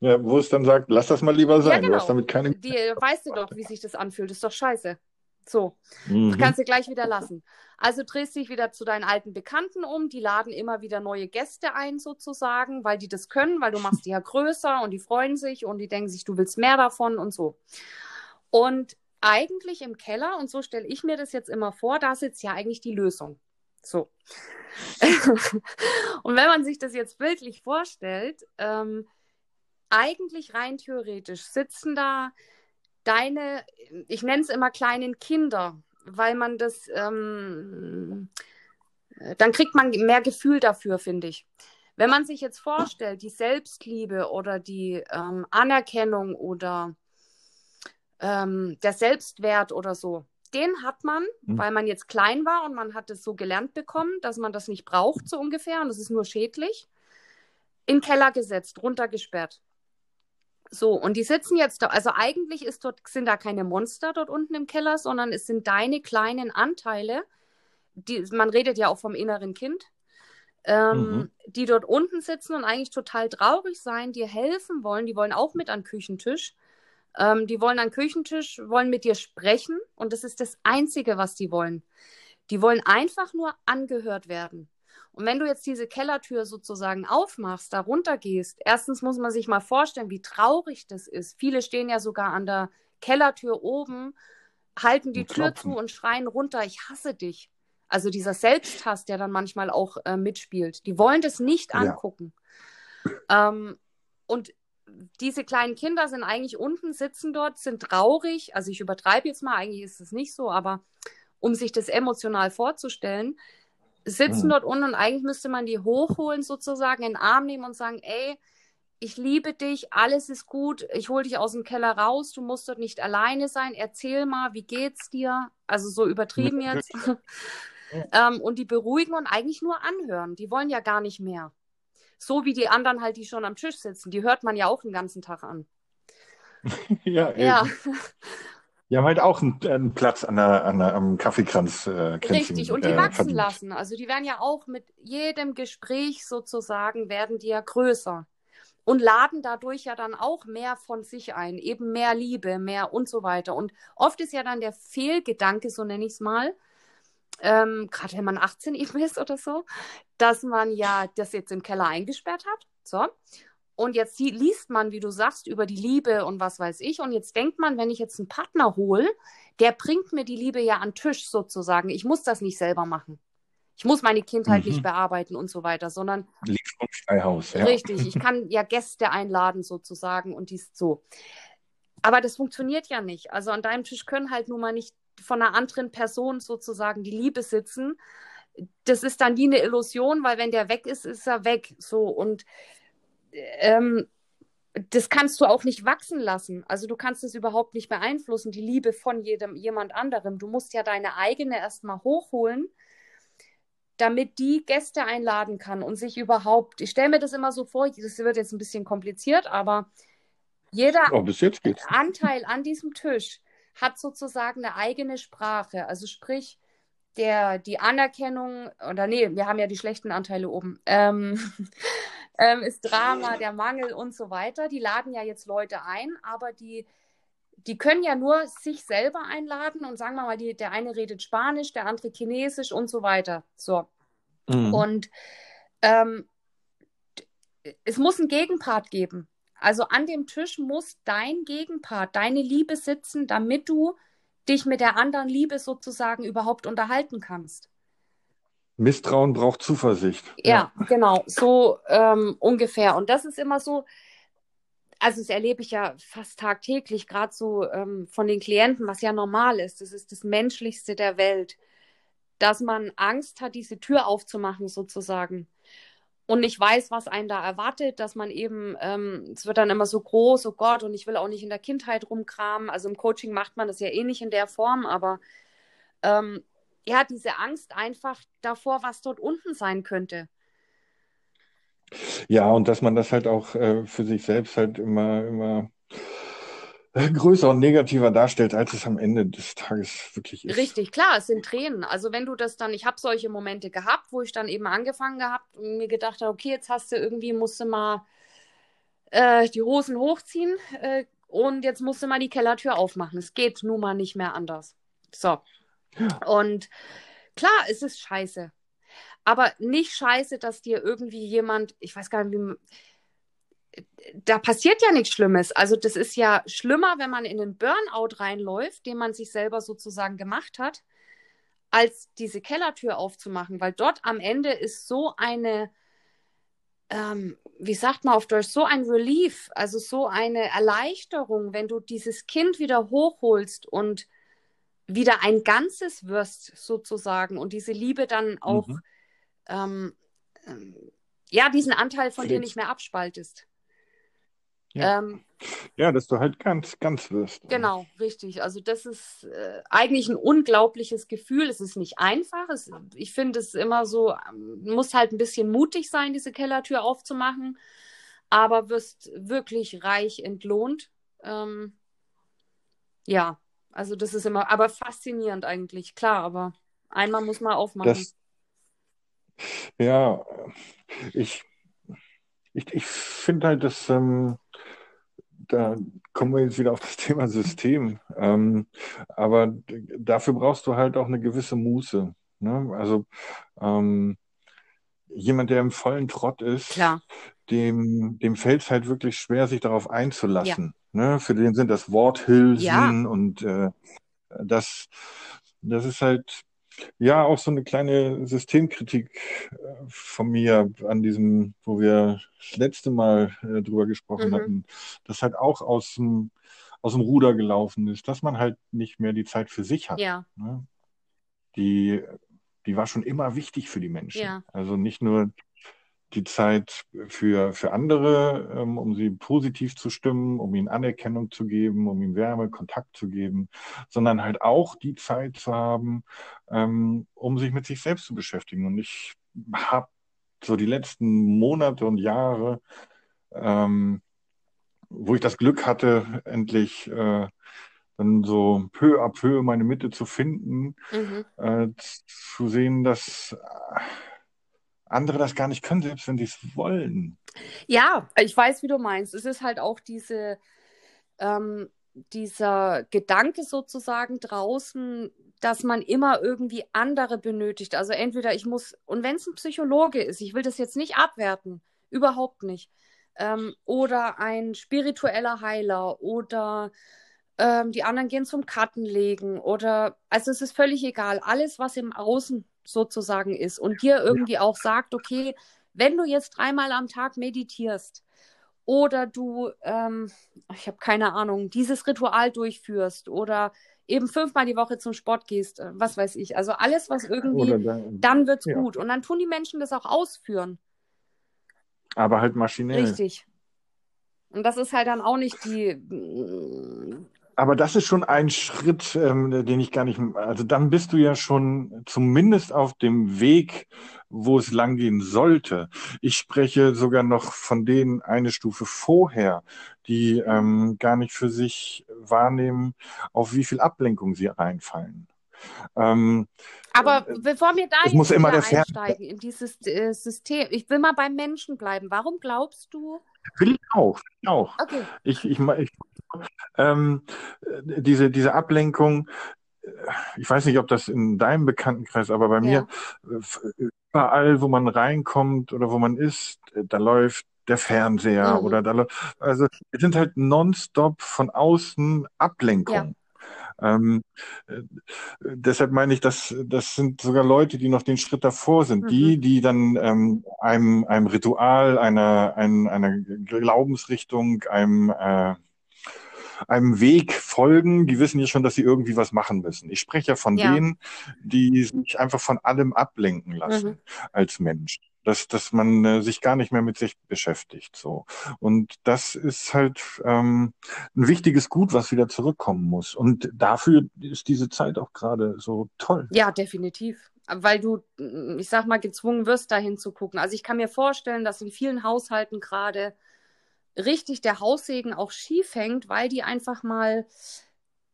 Ja, wo es dann sagt, lass das mal lieber sein. Du genau. hast damit keine. die weißt du doch, wie sich das anfühlt, ist doch scheiße. So, Mhm. kannst du gleich wieder lassen. Also drehst dich wieder zu deinen alten Bekannten um, die laden immer wieder neue Gäste ein sozusagen, weil die das können, weil du machst die ja größer und die freuen sich und die denken sich, du willst mehr davon und so. Und eigentlich im Keller, und so stelle ich mir das jetzt immer vor, da sitzt ja eigentlich die Lösung. So. (laughs) und wenn man sich das jetzt bildlich vorstellt, ähm, eigentlich rein theoretisch sitzen da deine, ich nenne es immer kleinen Kinder, weil man das, ähm, dann kriegt man mehr Gefühl dafür, finde ich. Wenn man sich jetzt vorstellt, die Selbstliebe oder die ähm, Anerkennung oder ähm, der Selbstwert oder so, den hat man, Mhm. weil man jetzt klein war und man hat es so gelernt bekommen, dass man das nicht braucht, so ungefähr, und das ist nur schädlich, in den Keller gesetzt, runtergesperrt. So, und die sitzen jetzt da, also eigentlich ist dort, sind da keine Monster dort unten im Keller, sondern es sind deine kleinen Anteile, die, man redet ja auch vom inneren Kind, ähm, Mhm. die dort unten sitzen und eigentlich total traurig sein, dir helfen wollen, die wollen auch mit an den Küchentisch. Ähm, die wollen an den Küchentisch, wollen mit dir sprechen und das ist das Einzige, was die wollen. Die wollen einfach nur angehört werden. Und wenn du jetzt diese Kellertür sozusagen aufmachst, da runtergehst, erstens muss man sich mal vorstellen, wie traurig das ist. Viele stehen ja sogar an der Kellertür oben, halten die Tür zu und schreien runter, ich hasse dich. Also dieser Selbsthass, der dann manchmal auch äh, mitspielt. Die wollen das nicht Ja. angucken. Ähm, und diese kleinen Kinder sind eigentlich unten, sitzen dort, sind traurig. Also ich übertreibe jetzt mal, eigentlich ist es nicht so, aber um sich das emotional vorzustellen, sitzen Mhm. dort unten und eigentlich müsste man die hochholen, sozusagen in den Arm nehmen und sagen, ey, ich liebe dich, alles ist gut, ich hole dich aus dem Keller raus, du musst dort nicht alleine sein, erzähl mal, wie geht's dir? Also so übertrieben (laughs) jetzt. (laughs) ähm, und die beruhigen und eigentlich nur anhören. Die wollen ja gar nicht mehr. So wie die anderen halt, die schon am Tisch sitzen, die hört man ja auch den ganzen Tag an. (laughs) Ja, eben. Ja, Die haben halt auch einen, einen Platz an der, an der, am Kaffeekranz. Äh, richtig. Und die äh, wachsen verdient. lassen. Also die werden ja auch mit jedem Gespräch sozusagen, werden die ja größer. Und laden dadurch ja dann auch mehr von sich ein, eben mehr Liebe, mehr und so weiter. Und oft ist ja dann der Fehlgedanke, so nenne ich es mal, ähm, gerade wenn man 18 eben ist oder so, dass man ja das jetzt im Keller eingesperrt hat. So. Und jetzt liest man, wie du sagst, über die Liebe und was weiß ich. Und jetzt denkt man, wenn ich jetzt einen Partner hole, der bringt mir die Liebe ja an den Tisch sozusagen. Ich muss das nicht selber machen. Ich muss meine Kindheit Mhm. nicht bearbeiten und so weiter, sondern Freihaus, ja. Richtig, ich kann ja Gäste einladen sozusagen und dies so. Aber das funktioniert ja nicht. Also an deinem Tisch können halt nun mal nicht von einer anderen Person sozusagen die Liebe sitzen. Das ist dann wie eine Illusion, weil wenn der weg ist, ist er weg. So und ähm, das kannst du auch nicht wachsen lassen. Also du kannst es überhaupt nicht beeinflussen, die Liebe von jedem jemand anderem. Du musst ja deine eigene erstmal hochholen, damit die Gäste einladen kann und sich überhaupt, ich stelle mir das immer so vor, das wird jetzt ein bisschen kompliziert, aber jeder Oh. Anteil an diesem Tisch hat sozusagen eine eigene Sprache. Also sprich, der, die Anerkennung, oder nee, wir haben ja die schlechten Anteile oben, ähm, (laughs) ähm, ist Drama, der Mangel und so weiter. Die laden ja jetzt Leute ein, aber die, die können ja nur sich selber einladen und sagen wir mal, die, der eine redet Spanisch, der andere Chinesisch und so weiter. So. Mhm. Und ähm, es muss einen Gegenpart geben. Also an dem Tisch muss dein Gegenpart, deine Liebe sitzen, damit du dich mit der anderen Liebe sozusagen überhaupt unterhalten kannst. Misstrauen braucht Zuversicht. Ja, ja. genau, so ähm, ungefähr. Und das ist immer so, also das erlebe ich ja fast tagtäglich, gerade so ähm, von den Klienten, was ja normal ist. Das ist das Menschlichste der Welt, dass man Angst hat, diese Tür aufzumachen sozusagen und nicht weiß, was einen da erwartet, dass man eben, ähm, es wird dann immer so groß, oh Gott, und ich will auch nicht in der Kindheit rumkramen. Also im Coaching macht man das ja eh nicht in der Form, aber ähm, ja, diese Angst einfach davor, was dort unten sein könnte. Ja, und dass man das halt auch äh, für sich selbst halt immer, immer größer und negativer darstellt, als es am Ende des Tages wirklich ist. Richtig, klar, es sind Tränen. Also wenn du das dann, ich habe solche Momente gehabt, wo ich dann eben angefangen gehabt und mir gedacht habe, okay, jetzt hast du irgendwie, musst du mal äh, die Hosen hochziehen äh, und jetzt musst du mal die Kellertür aufmachen. Es geht nun mal nicht mehr anders. So. Und klar, es ist scheiße. Aber nicht scheiße, dass dir irgendwie jemand, ich weiß gar nicht, wie da passiert ja nichts Schlimmes. Also das ist ja schlimmer, wenn man in einen Burnout reinläuft, den man sich selber sozusagen gemacht hat, als diese Kellertür aufzumachen, weil dort am Ende ist so eine, ähm, wie sagt man auf Deutsch, so ein Relief, also so eine Erleichterung, wenn du dieses Kind wieder hochholst und wieder ein Ganzes wirst sozusagen und diese Liebe dann auch, mhm. ähm, ähm, ja, diesen Anteil von dir nicht mehr abspaltest. Ja. Ähm, ja, dass du halt ganz, ganz wirst. Genau, richtig. Also das ist äh, eigentlich ein unglaubliches Gefühl. Es ist nicht einfach. Es, ich finde es immer so, ähm, muss halt ein bisschen mutig sein, diese Kellertür aufzumachen, aber wirst wirklich reich entlohnt. Ähm, ja, also das ist immer, aber faszinierend eigentlich, klar, aber einmal muss man aufmachen. Das, ja, ich, ich, ich finde halt, dass ähm, da kommen wir jetzt wieder auf das Thema System. Ähm, aber dafür brauchst du halt auch eine gewisse Muße. Ne? Also ähm, jemand, der im vollen Trott ist, Klar. Dem, dem fällt es halt wirklich schwer, sich darauf einzulassen. Ja. Ne? Für den sind das Worthülsen ja. und äh, das, das ist halt ja, auch so eine kleine Systemkritik äh, von mir an diesem, wo wir das letzte Mal äh, drüber gesprochen mhm. hatten, das halt auch aus dem, aus dem Ruder gelaufen ist, dass man halt nicht mehr die Zeit für sich hat. Ja. Ne? Die, die war schon immer wichtig für die Menschen. Ja. Also nicht nur die Zeit für, für andere, ähm, um sie positiv zu stimmen, um ihnen Anerkennung zu geben, um ihnen Wärme, Kontakt zu geben, sondern halt auch die Zeit zu haben, ähm, um sich mit sich selbst zu beschäftigen. Und ich habe so die letzten Monate und Jahre, ähm, wo ich das Glück hatte, endlich äh, dann so peu à peu meine Mitte zu finden, mhm. äh, zu sehen, dass andere das gar nicht können, selbst wenn sie es wollen. Ja, ich weiß, wie du meinst. Es ist halt auch diese, ähm, dieser Gedanke sozusagen draußen, dass man immer irgendwie andere benötigt. Also entweder ich muss, und wenn es ein Psychologe ist, ich will das jetzt nicht abwerten, überhaupt nicht. Ähm, oder ein spiritueller Heiler oder ähm, die anderen gehen zum Kartenlegen oder, also es ist völlig egal, alles, was im Außen sozusagen ist und dir irgendwie auch sagt, okay, wenn du jetzt dreimal am Tag meditierst oder du, ähm, ich habe keine Ahnung, dieses Ritual durchführst oder eben fünfmal die Woche zum Sport gehst, äh, was weiß ich. Also alles, was irgendwie, dann, dann wird's ja. gut. Und dann tun die Menschen das auch ausführen. Aber halt maschinell. Richtig. Und das ist halt dann auch nicht die aber das ist schon ein Schritt, ähm, den ich gar nicht, also dann bist du ja schon zumindest auf dem Weg, wo es langgehen sollte. Ich spreche sogar noch von denen eine Stufe vorher, die ähm, gar nicht für sich wahrnehmen, auf wie viel Ablenkung sie reinfallen. Ähm, aber äh, bevor wir da jetzt muss immer das einsteigen in dieses äh, System, ich will mal beim Menschen bleiben. Warum glaubst du? Will ich auch, will ich auch. Okay. Ich, ich, ich ähm, diese, diese Ablenkung, ich weiß nicht, ob das in deinem Bekanntenkreis, aber bei ja. mir, überall, wo man reinkommt oder wo man ist, da läuft der Fernseher mhm. oder da, also es sind halt nonstop von außen Ablenkungen. Ja. Ähm, äh, deshalb meine ich, dass das sind sogar Leute, die noch den Schritt davor sind, Mhm. die, die dann ähm, einem, einem Ritual, einer, ein, einer Glaubensrichtung, einem äh, einem Weg folgen, die wissen ja schon, dass sie irgendwie was machen müssen. Ich spreche ja von Ja. denen, die sich einfach von allem ablenken lassen Mhm. als Mensch. Dass, dass man äh, sich gar nicht mehr mit sich beschäftigt. So. Und das ist halt ähm, ein wichtiges Gut, was wieder zurückkommen muss. Und dafür ist diese Zeit auch gerade so toll. Ja, definitiv. Weil du, ich sag mal, gezwungen wirst, dahin zu gucken. Also ich kann mir vorstellen, dass in vielen Haushalten gerade richtig der Haussegen auch schief hängt, weil die einfach mal,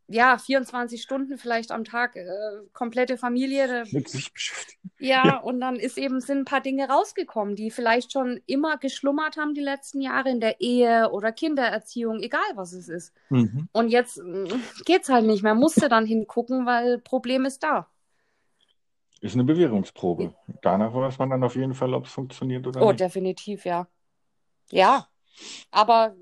ja, 24 Stunden vielleicht am Tag, äh, komplette Familie, Mit sich beschäftigt. ja, und dann ist eben, sind ein paar Dinge rausgekommen, die vielleicht schon immer geschlummert haben die letzten Jahre in der Ehe oder Kindererziehung, egal was es ist. Mhm. Und jetzt mm, geht's halt nicht mehr, musste dann hingucken, weil Problem ist da. Ist eine Bewährungsprobe. Danach weiß man dann auf jeden Fall, ob es funktioniert oder Oh, nicht. definitiv, ja. Ja, aber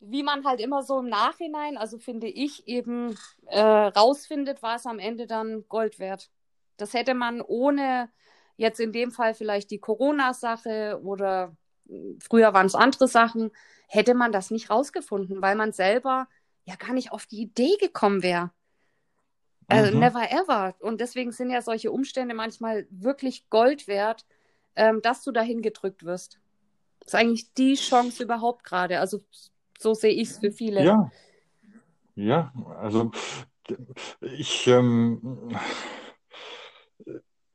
wie man halt immer so im Nachhinein, also finde ich eben äh, rausfindet, war es am Ende dann Gold wert. Das hätte man ohne jetzt in dem Fall vielleicht die Corona-Sache oder mh, früher waren es andere Sachen, hätte man das nicht rausgefunden, weil man selber ja gar nicht auf die Idee gekommen wäre. Also Mhm. never ever. Und deswegen sind ja solche Umstände manchmal wirklich Gold wert, ähm, dass du dahin gedrückt wirst. Das ist eigentlich die Chance überhaupt gerade. Also so sehe ich es für viele. Ja, ja, also ich, ähm,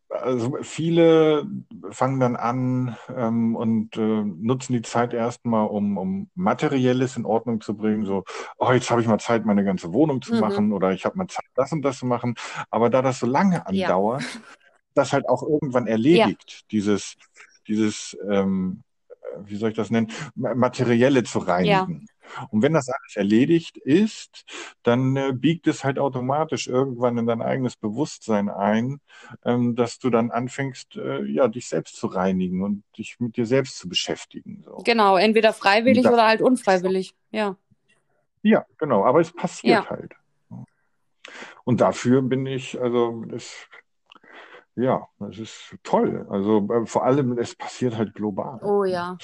also viele fangen dann an ähm, und äh, nutzen die Zeit erstmal, um, um Materielles in Ordnung zu bringen. So, oh, jetzt habe ich mal Zeit, meine ganze Wohnung zu Mhm. machen oder ich habe mal Zeit, das und das zu machen. Aber da das so lange Ja. andauert, das halt auch irgendwann erledigt, dieses, dieses, ähm, wie soll ich das nennen, Ma- Materielle zu reinigen. Und wenn das alles erledigt ist, dann äh, biegt es halt automatisch irgendwann in dein eigenes Bewusstsein ein, ähm, dass du dann anfängst, äh, ja, dich selbst zu reinigen und dich mit dir selbst zu beschäftigen. So. Genau, entweder freiwillig oder halt unfreiwillig. Ja. Ja, genau, aber es passiert Ja. halt. Und dafür bin ich, also das, ja, das ist toll. Also äh, vor allem, es passiert halt global. Oh ja.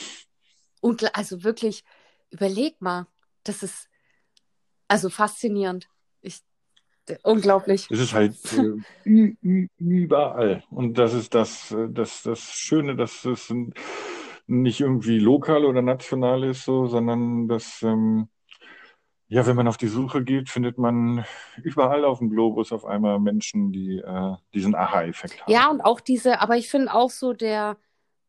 Und also wirklich, überleg mal, das ist also faszinierend. Ich, unglaublich. Es ist halt (laughs) äh, überall. Und das ist das, äh, das, das Schöne, dass es nicht irgendwie lokal oder national ist, so, sondern dass, ähm, ja, wenn man auf die Suche geht, findet man überall auf dem Globus auf einmal Menschen, die äh, diesen Aha-Effekt haben. Ja, und auch diese, aber ich finde auch so der,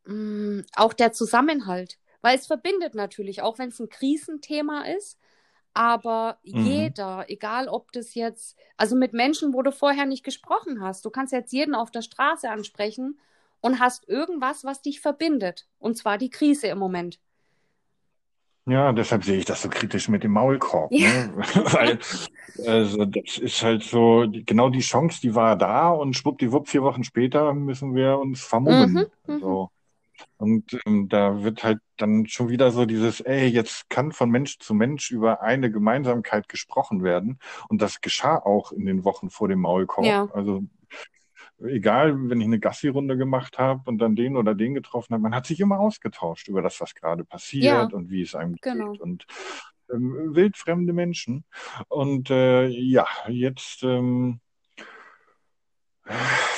mh, auch der Zusammenhalt, weil es verbindet natürlich, auch wenn es ein Krisenthema ist, aber Mhm. jeder, egal ob das jetzt, also mit Menschen, wo du vorher nicht gesprochen hast, du kannst jetzt jeden auf der Straße ansprechen und hast irgendwas, was dich verbindet, und zwar die Krise im Moment. Ja, deshalb sehe ich das so kritisch mit dem Maulkorb, Ja. ne? (laughs) Weil, also das ist halt so, genau die Chance, die war da und schwuppdiwupp, vier Wochen später müssen wir uns vermummen. Mhm, mhm. Und ähm, da wird halt dann schon wieder so dieses, ey, jetzt kann von Mensch zu Mensch über eine Gemeinsamkeit gesprochen werden. Und das geschah auch in den Wochen vor dem Maulkorb. Ja. Also egal, wenn ich eine Gassi-Runde gemacht habe und dann den oder den getroffen habe, man hat sich immer ausgetauscht über das, was gerade passiert Ja. und wie es einem Genau. geht und ähm, wildfremde Menschen. Und äh, ja, jetzt, ähm,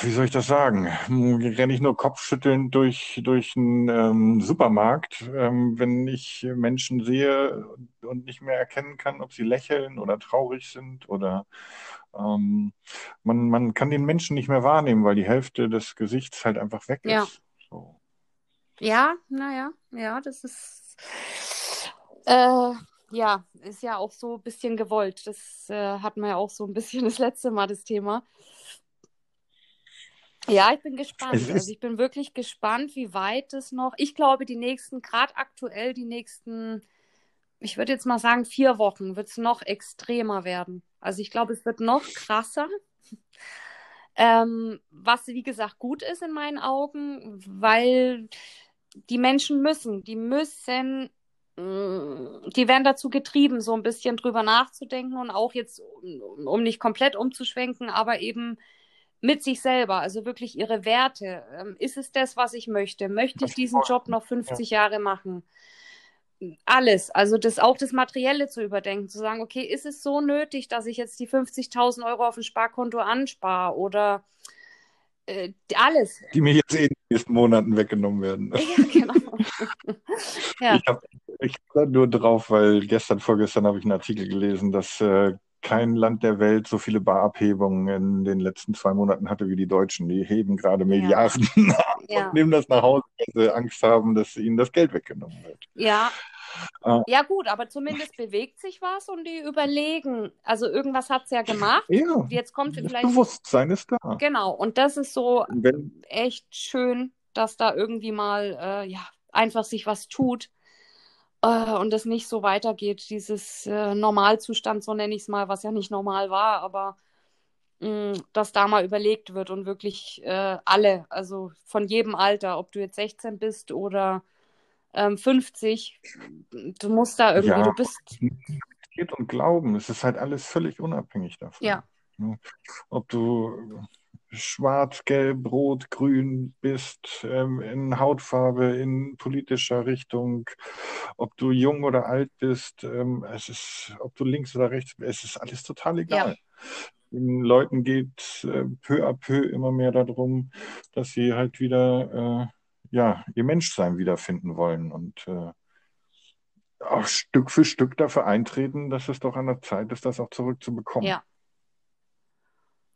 wie soll ich das sagen? Hm, Renne ich nur kopfschüttelnd durch, durch einen ähm, Supermarkt, ähm, wenn ich Menschen sehe und nicht mehr erkennen kann, ob sie lächeln oder traurig sind oder ähm, man, man kann den Menschen nicht mehr wahrnehmen, weil die Hälfte des Gesichts halt einfach weg Ja. ist. So. Ja, naja, ja, das ist, äh, ja, ist ja auch so ein bisschen gewollt. Das äh, hatten wir ja auch so ein bisschen das letzte Mal, das Thema. Ja, ich bin gespannt. Also ich bin wirklich gespannt, wie weit es noch, ich glaube, die nächsten, gerade aktuell, die nächsten, ich würde jetzt mal sagen, vier Wochen wird es noch extremer werden. Also ich glaube, es wird noch krasser. (laughs) Ähm, was, wie gesagt, gut ist in meinen Augen, weil die Menschen müssen, die müssen mm, die werden dazu getrieben, so ein bisschen drüber nachzudenken und auch jetzt, um nicht komplett umzuschwenken, aber eben mit sich selber, also wirklich ihre Werte. Ähm, ist es das, was ich möchte? Möchte ich diesen Job noch 50 Jahre machen? Alles, also das auch das Materielle zu überdenken, zu sagen, okay, ist es so nötig, dass ich jetzt die 50.000 Euro auf dem Sparkonto anspare oder äh, alles. Die mir jetzt eh in den nächsten Monaten weggenommen werden. Ja, genau. ja. Ich habe ich hab nur drauf, weil gestern, vorgestern habe ich einen Artikel gelesen, dass äh, kein Land der Welt so viele Barabhebungen in den letzten zwei Monaten hatte wie die Deutschen. Die heben gerade Milliarden (laughs) ja. ja. und nehmen das nach Hause, weil sie Angst haben, dass ihnen das Geld weggenommen wird. Ja. Äh, ja, gut, aber zumindest bewegt sich was und die überlegen. Also irgendwas hat es ja gemacht. Ja. Jetzt kommt das vielleicht. Bewusstsein ist da. Genau. Und das ist so Wenn... echt schön, dass da irgendwie mal äh, ja, einfach sich was tut äh, und es nicht so weitergeht, dieses äh, Normalzustand, so nenne ich es mal, was ja nicht normal war, aber mh, mm, dass da mal überlegt wird und wirklich äh, alle, also von jedem Alter, ob du jetzt 16 bist oder ähm, 50, du musst da irgendwie, ja, du bist. Und Glauben, es ist halt alles völlig unabhängig davon. Ja. Ob du schwarz, gelb, rot, grün bist, ähm, in Hautfarbe, in politischer Richtung, ob du jung oder alt bist, ähm, es ist, ob du links oder rechts bist, es ist alles total egal. Ja. Den Leuten geht äh, peu à peu immer mehr darum, dass sie halt wieder äh, ja, ihr Menschsein wiederfinden wollen und äh, auch Stück für Stück dafür eintreten, dass es doch an der Zeit ist, das auch zurückzubekommen. Ja.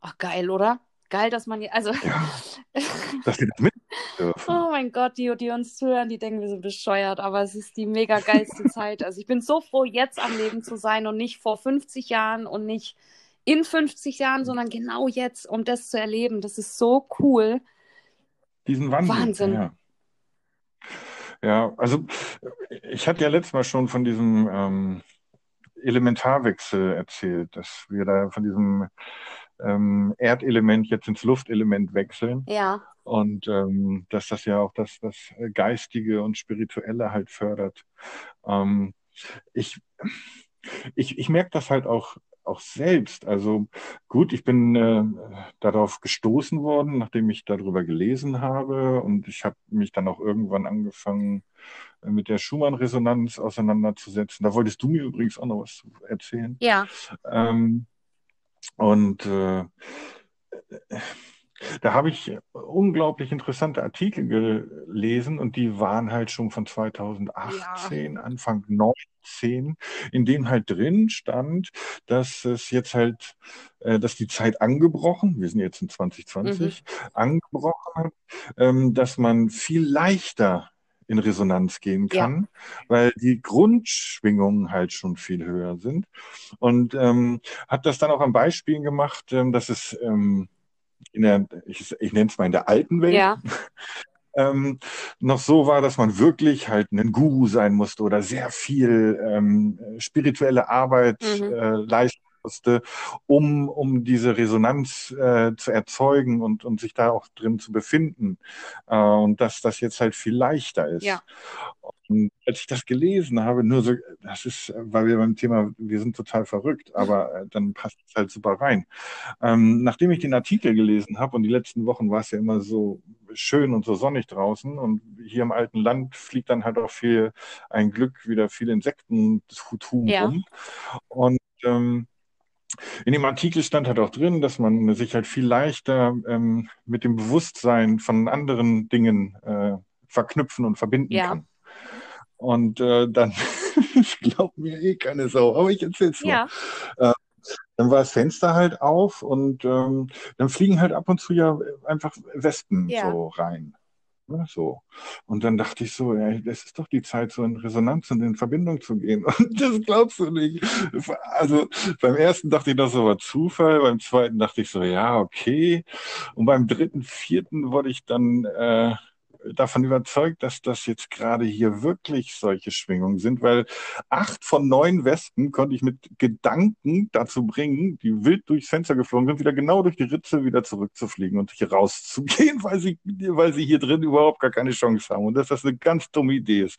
Ach, geil, oder? Geil, dass man, also. Ja, (laughs) dass wir das mit dürfen. Oh mein Gott, die, die uns zuhören, die denken, wir sind bescheuert, aber es ist die mega geilste (laughs) Zeit. Also ich bin so froh, jetzt am Leben zu sein und nicht vor 50 Jahren und nicht in 50 Jahren, sondern genau jetzt, um das zu erleben. Das ist so cool. Diesen Wandel. Wahnsinn. Ja. ja also ich hatte ja letztes Mal schon von diesem ähm, Elementarwechsel erzählt, dass wir da von diesem ähm, Erdelement jetzt ins Luftelement wechseln. Ja. Und ähm, dass das ja auch das, das Geistige und Spirituelle halt fördert. Ähm, ich, ich, ich merke das halt auch auch selbst. Also gut, ich bin äh, darauf gestoßen worden, nachdem ich darüber gelesen habe und ich habe mich dann auch irgendwann angefangen äh, mit der Schumann-Resonanz auseinanderzusetzen. Da wolltest du mir übrigens auch noch was erzählen. Ja. Ähm, und äh, da habe ich unglaublich interessante Artikel gelesen und die waren halt schon von 2018, ja. Anfang 19, in dem halt drin stand, dass es jetzt halt, äh, dass die Zeit angebrochen, wir sind jetzt in 2020, mhm. angebrochen hat, ähm, dass man viel leichter in Resonanz gehen kann, ja. weil die Grundschwingungen halt schon viel höher sind. Und ähm, hat das dann auch an Beispielen gemacht, ähm, dass es ähm, in der, ich, ich nenne es mal in der alten Welt, ja. (laughs) ähm, noch so war, dass man wirklich halt ein Guru sein musste oder sehr viel ähm, spirituelle Arbeit mhm. äh, leisten musste, um, um diese Resonanz äh, zu erzeugen und, und sich da auch drin zu befinden. Äh, und dass das jetzt halt viel leichter ist. Ja. Und als ich das gelesen habe, nur so, das ist, weil wir beim Thema, wir sind total verrückt, aber äh, dann passt es halt super rein. Ähm, nachdem ich den Artikel gelesen habe und die letzten Wochen war es ja immer so schön und so sonnig draußen und hier im alten Land fliegt dann halt auch viel ein Glück wieder viel Insektentum ja. rum. Und ähm, in dem Artikel stand halt auch drin, dass man sich halt viel leichter ähm, mit dem Bewusstsein von anderen Dingen äh, verknüpfen und verbinden ja. kann. Und äh, dann, (laughs) ich glaube mir eh keine Sau, aber ich erzähl's nur. Ja. Äh, dann war das Fenster halt auf und ähm, dann fliegen halt ab und zu ja einfach Wespen ja. so rein. Ne, so. Und dann dachte ich so, ja, das ist doch die Zeit, so in Resonanz und in Verbindung zu gehen. (laughs) Und das glaubst du nicht. Also beim ersten dachte ich, das war Zufall, beim zweiten dachte ich so, ja, okay. Und beim dritten, vierten wurde ich dann äh, davon überzeugt, dass das jetzt gerade hier wirklich solche Schwingungen sind, weil acht von neun Wespen konnte ich mit Gedanken dazu bringen, die wild durchs Fenster geflogen sind, wieder genau durch die Ritze wieder zurückzufliegen und hier rauszugehen, (laughs) weil sie, weil sie hier drin überhaupt gar keine Chance haben und dass das eine ganz dumme Idee ist.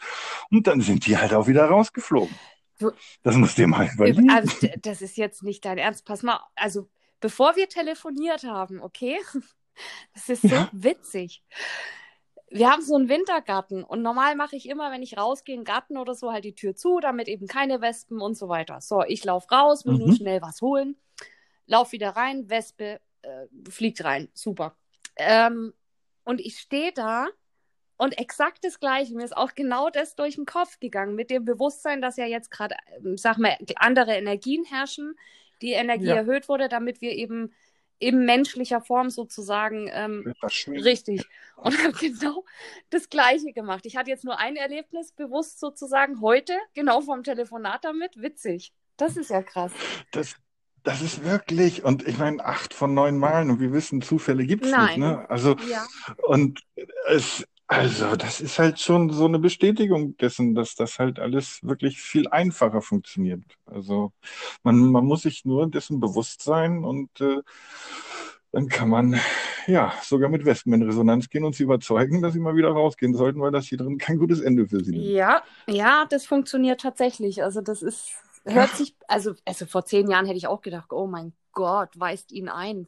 Und dann sind die halt auch wieder rausgeflogen. Du, das muss dir mal überlegen. Also, das ist jetzt nicht dein Ernst. Pass mal, also bevor wir telefoniert haben, okay? (laughs) Das ist so ja. witzig wir haben so einen Wintergarten und normal mache ich immer, wenn ich rausgehe, einen Garten oder so, halt die Tür zu, damit eben keine Wespen und so weiter. So, ich laufe raus, will mhm. nur schnell was holen, lauf wieder rein, Wespe äh, fliegt rein, super. Ähm, und ich stehe da und exakt das Gleiche. Mir ist auch genau das durch den Kopf gegangen, mit dem Bewusstsein, dass ja jetzt gerade, äh, sag mal, andere Energien herrschen, die Energie ja. erhöht wurde, damit wir eben in menschlicher Form sozusagen ähm, richtig. Und habe genau das Gleiche gemacht. Ich hatte jetzt nur ein Erlebnis bewusst sozusagen heute, genau vom Telefonat damit. Witzig. Das ist ja krass. Das, das ist wirklich, und ich meine, acht von neun Malen, und wir wissen, Zufälle gibt es nicht. Ne? Also, ja. und es, also, das ist halt schon so eine Bestätigung dessen, dass das halt alles wirklich viel einfacher funktioniert. Also, man, man muss sich nur dessen bewusst sein und äh, dann kann man ja sogar mit Wespen in Resonanz gehen und sie überzeugen, dass sie mal wieder rausgehen sollten, weil das hier drin kein gutes Ende für sie nimmt. Ja, ja, das funktioniert tatsächlich. Also, das ist, hört sich, also, also vor zehn Jahren hätte ich auch gedacht, oh mein Gott, weist ihn ein.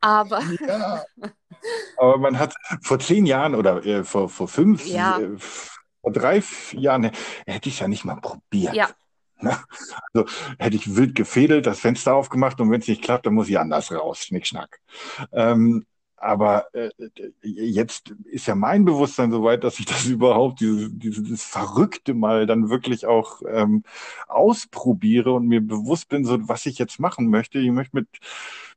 Aber. Ja. (laughs) Aber man hat vor zehn Jahren oder äh, vor, vor fünf, ja. äh, vor drei Jahren hätte ich es ja nicht mal probiert. Ja. Ne? Also hätte ich wild gefädelt, das Fenster aufgemacht und wenn es nicht klappt, dann muss ich anders raus. Schnickschnack. Ähm, aber äh, jetzt ist ja mein Bewusstsein so weit, dass ich das (laughs) überhaupt, dieses, dieses Verrückte mal dann wirklich auch ähm, ausprobiere und mir bewusst bin, so was ich jetzt machen möchte. Ich möchte mit,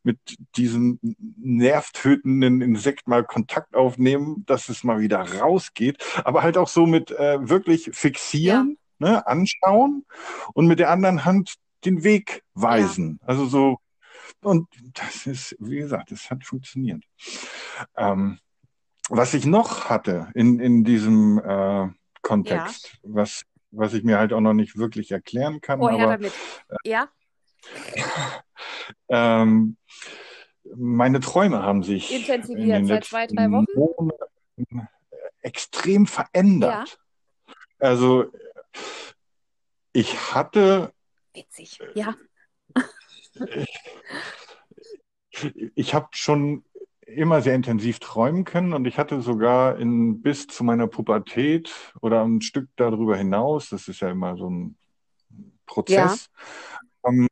mit diesem nervtötenden Insekt mal Kontakt aufnehmen, dass es mal wieder rausgeht. Aber halt auch so mit äh, wirklich fixieren, ja. ne, anschauen und mit der anderen Hand den Weg weisen. Ja. Also so und das ist, wie gesagt, das hat funktioniert. Ähm, was ich noch hatte in, in diesem äh, Kontext, ja. was, was ich mir halt auch noch nicht wirklich erklären kann. Oh, aber, damit. Äh, ja. ähm, meine Träume haben sich intensiviert seit zwei, drei Wochen Monaten extrem verändert. Ja. Also ich hatte. Witzig, ja. Ich habe schon immer sehr intensiv träumen können und ich hatte sogar in, bis zu meiner Pubertät oder ein Stück darüber hinaus, das ist ja immer so ein Prozess, ja. ähm,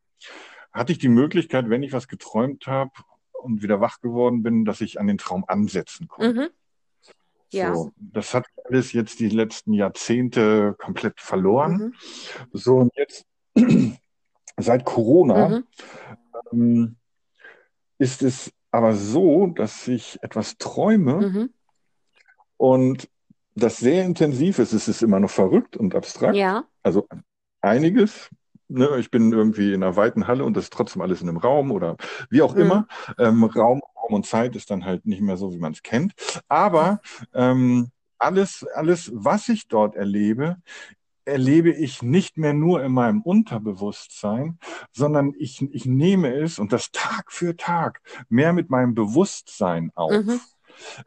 hatte ich die Möglichkeit, wenn ich was geträumt habe und wieder wach geworden bin, dass ich an den Traum ansetzen konnte. Mhm. Ja. So, das hat alles jetzt die letzten Jahrzehnte komplett verloren. Mhm. So, und jetzt seit Corona mhm. ähm, ist es aber so, dass ich etwas träume mhm. und das sehr intensiv ist. Es ist immer noch verrückt und abstrakt. Ja. Also einiges. Ne, ich bin irgendwie in einer weiten Halle und das ist trotzdem alles in einem Raum oder wie auch mhm. immer. Ähm, Raum, Raum und Zeit ist dann halt nicht mehr so, wie man es kennt. Aber ähm, alles, alles, was ich dort erlebe, erlebe ich nicht mehr nur in meinem Unterbewusstsein, sondern ich, ich nehme es und das Tag für Tag mehr mit meinem Bewusstsein auf. Mhm.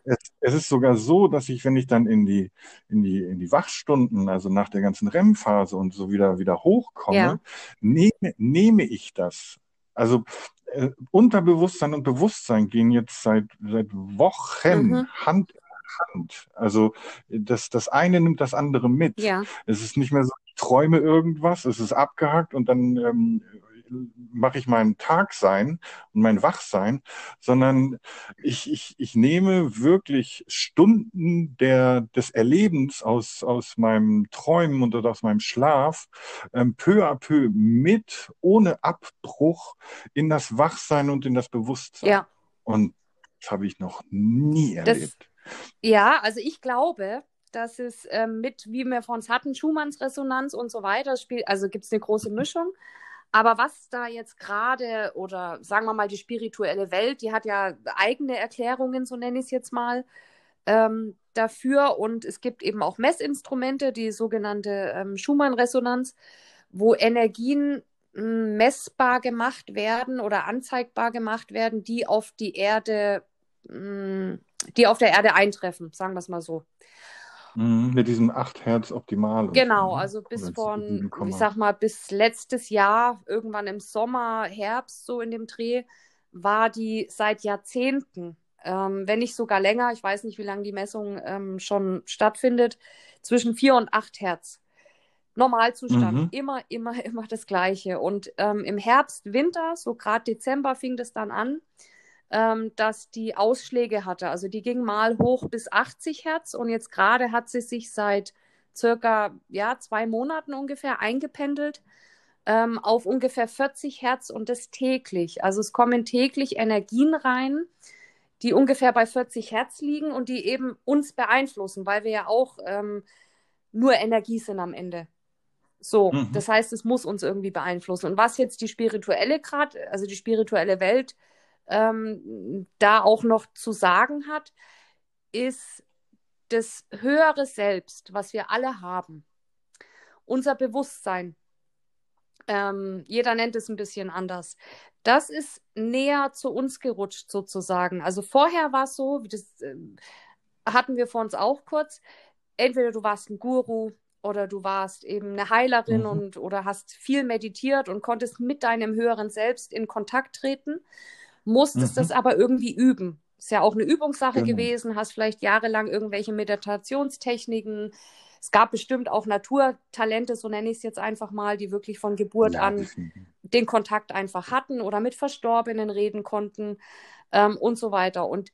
Es, es, ist sogar so, dass ich, wenn ich dann in die, in die, in die Wachstunden, also nach der ganzen REM-Phase und so wieder, wieder hochkomme, ja. nehme, nehme ich das. Also äh, Unterbewusstsein und Bewusstsein gehen jetzt seit, seit Wochen mhm. Hand Hand. Also das, das eine nimmt das andere mit. Ja. Es ist nicht mehr so, ich träume irgendwas, es ist abgehakt und dann ähm, mache ich meinen Tag sein und mein Wachsein, sondern ich, ich, ich nehme wirklich Stunden der, des Erlebens aus, aus meinem Träumen und aus meinem Schlaf ähm, peu à peu mit, ohne Abbruch in das Wachsein und in das Bewusstsein. Ja. Und das habe ich noch nie erlebt. Das ja, also ich glaube, dass es ähm, mit, wie wir von uns hatten, Schumanns Resonanz und so weiter spielt, also gibt es eine große Mischung. Aber was da jetzt gerade, oder sagen wir mal, die spirituelle Welt, die hat ja eigene Erklärungen, so nenne ich es jetzt mal. Ähm, dafür und es gibt eben auch Messinstrumente, die sogenannte ähm, Schumann-Resonanz, wo Energien hm, messbar gemacht werden oder anzeigbar gemacht werden, die auf die Erde, hm, die auf der Erde eintreffen, sagen wir es mal so. Mhm, mit diesem 8 Hertz optimal. Genau, so, ne? also bis von, ich sag mal, bis letztes Jahr, irgendwann im Sommer, Herbst, so in dem Dreh, war die seit Jahrzehnten, ähm, wenn nicht sogar länger, ich weiß nicht, wie lange die Messung ähm, schon stattfindet, zwischen 4 und 8 Hertz. Normalzustand, mhm. immer, immer, (laughs) immer das Gleiche. Und ähm, im Herbst, Winter, so gerade Dezember fing das dann an, ähm, dass die Ausschläge hatte. Also die ging mal hoch bis 80 Hertz und jetzt gerade hat sie sich seit circa ja, zwei Monaten ungefähr eingependelt ähm, auf ungefähr 40 Hertz und das täglich. Also es kommen täglich Energien rein, die ungefähr bei 40 Hertz liegen und die eben uns beeinflussen, weil wir ja auch ähm, nur Energie sind am Ende. So, mhm. das heißt, es muss uns irgendwie beeinflussen. Und was jetzt die spirituelle gerade, also die spirituelle Welt ähm, da auch noch zu sagen hat, ist das höhere Selbst, was wir alle haben, unser Bewusstsein. Ähm, jeder nennt es ein bisschen anders. Das ist näher zu uns gerutscht sozusagen. Also vorher war es so, wie das äh, hatten wir vor uns auch kurz. Entweder du warst ein Guru, oder du warst eben eine Heilerin mhm. und oder hast viel meditiert und konntest mit deinem höheren Selbst in Kontakt treten musstest mhm. das aber irgendwie üben. Ist ja auch eine Übungssache genau. gewesen, hast vielleicht jahrelang irgendwelche Meditationstechniken. Es gab bestimmt auch Naturtalente, so nenne ich es jetzt einfach mal, die wirklich von Geburt ja, an den Kontakt einfach hatten oder mit Verstorbenen reden konnten ähm, und so weiter. Und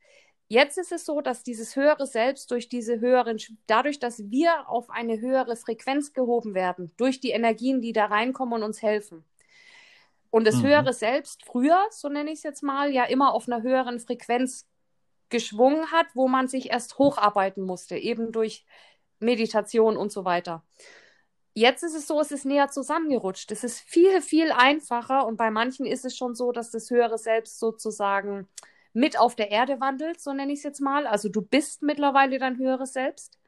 jetzt ist es so, dass dieses höhere Selbst durch diese höheren, dadurch, dass wir auf eine höhere Frequenz gehoben werden, durch die Energien, die da reinkommen und uns helfen, und das mhm. höhere Selbst früher, so nenne ich es jetzt mal, ja immer auf einer höheren Frequenz geschwungen hat, wo man sich erst hocharbeiten musste, eben durch Meditation und so weiter. Jetzt ist es so, es ist näher zusammengerutscht. Es ist viel, viel einfacher und bei manchen ist es schon so, dass das höhere Selbst sozusagen mit auf der Erde wandelt, so nenne ich es jetzt mal. Also du bist mittlerweile dein höheres Selbst.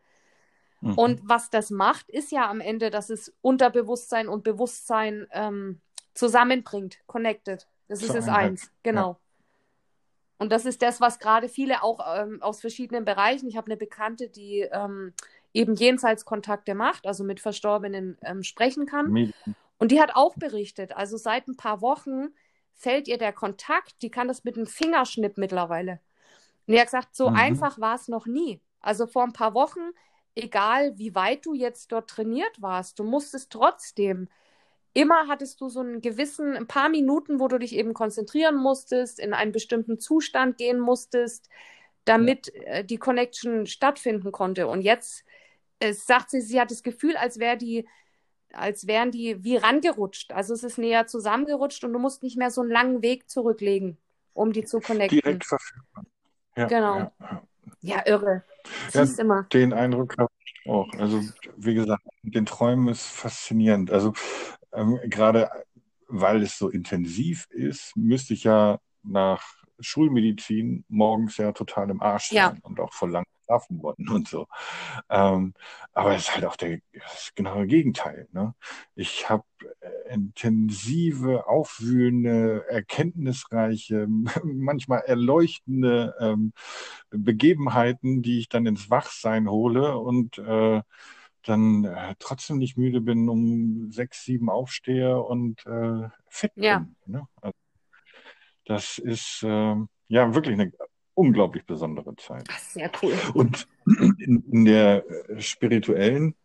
Mhm. Und was das macht, ist ja am Ende, dass es Unterbewusstsein und Bewusstsein ähm, zusammenbringt, connected. Das ist das eins, genau. Ja. Und das ist das, was gerade viele auch ähm, aus verschiedenen Bereichen, ich habe eine Bekannte, die ähm, eben Jenseitskontakte macht, also mit Verstorbenen ähm, sprechen kann. Und die hat auch berichtet, also seit ein paar Wochen fällt ihr der Kontakt, die kann das mit einem Fingerschnipp mittlerweile. Und die hat gesagt, so mhm. einfach war es noch nie. Also vor ein paar Wochen, egal wie weit du jetzt dort trainiert warst, du musstest trotzdem immer hattest du so einen gewissen, ein paar Minuten, wo du dich eben konzentrieren musstest, in einen bestimmten Zustand gehen musstest, damit ja. äh, die Connection stattfinden konnte. Und jetzt äh, sagt sie, sie hat das Gefühl, als wäre die, als wären die wie rangerutscht. Also es ist näher zusammengerutscht und du musst nicht mehr so einen langen Weg zurücklegen, um die zu connecten. Direkt verfügbar. Ja, genau. Ja, ja irre. Ja, immer. Den Eindruck habe ich auch. Also wie gesagt, den Träumen ist faszinierend. Also ähm, gerade weil es so intensiv ist, müsste ich ja nach Schulmedizin morgens ja total im Arsch sein ja. und auch voll lang schlafen worden und so. Ähm, aber es ist halt auch der das genaue Gegenteil. Ne? Ich habe äh, intensive, aufwühlende, erkenntnisreiche, (laughs) manchmal erleuchtende ähm, Begebenheiten, die ich dann ins Wachsein hole und äh, dann äh, trotzdem nicht müde bin, um sechs, sieben aufstehe und äh, fit ja. bin. Ne? Also, das ist äh, ja wirklich eine unglaublich besondere Zeit. Sehr cool. Und (clears throat) in, in der äh, spirituellen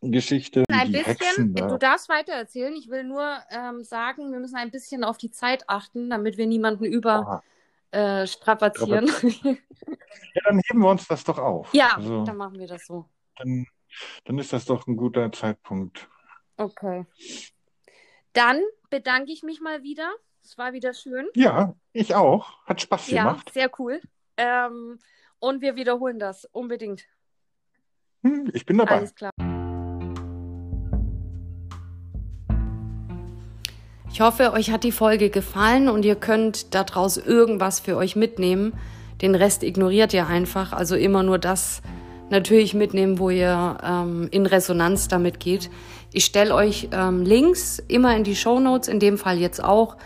Geschichte. Ein bisschen, Hexen, du darfst weiter erzählen. Ich will nur ähm, sagen, wir müssen ein bisschen auf die Zeit achten, damit wir niemanden über äh, strapazieren. (laughs) ja, dann heben wir uns das doch auf. Ja, also, dann machen wir das so. Dann dann ist das doch ein guter Zeitpunkt. Okay. Dann bedanke ich mich mal wieder. Es war wieder schön. Ja, ich auch. Hat Spaß gemacht. Ja, sehr cool. Ähm, und wir wiederholen das unbedingt. Hm, ich bin dabei. Alles klar. Ich hoffe, euch hat die Folge gefallen und ihr könnt daraus irgendwas für euch mitnehmen. Den Rest ignoriert ihr einfach. Also immer nur das natürlich mitnehmen, wo ihr ähm, in Resonanz damit geht. Ich stelle euch ähm, Links immer in die Show Notes, in dem Fall jetzt auch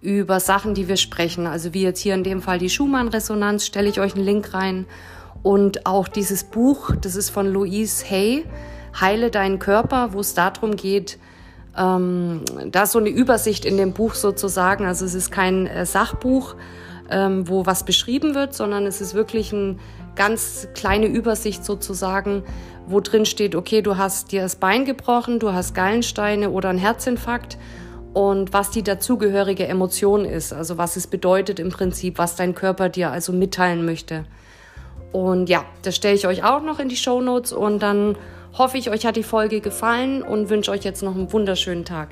über Sachen, die wir sprechen. Also wie jetzt hier in dem Fall die Schumann-Resonanz, stelle ich euch einen Link rein. Und auch dieses Buch, das ist von Louise Hay, Heile deinen Körper, wo es darum geht, ähm, da ist so eine Übersicht in dem Buch sozusagen. Also es ist kein äh, Sachbuch, ähm, wo was beschrieben wird, sondern es ist wirklich eine ganz kleine Übersicht sozusagen, wo drin steht, okay, du hast dir das Bein gebrochen, du hast Gallensteine oder einen Herzinfarkt und was die dazugehörige Emotion ist, also was es bedeutet im Prinzip, was dein Körper dir also mitteilen möchte. Und ja, das stelle ich euch auch noch in die Show Notes und dann hoffe ich, euch hat die Folge gefallen und wünsche euch jetzt noch einen wunderschönen Tag.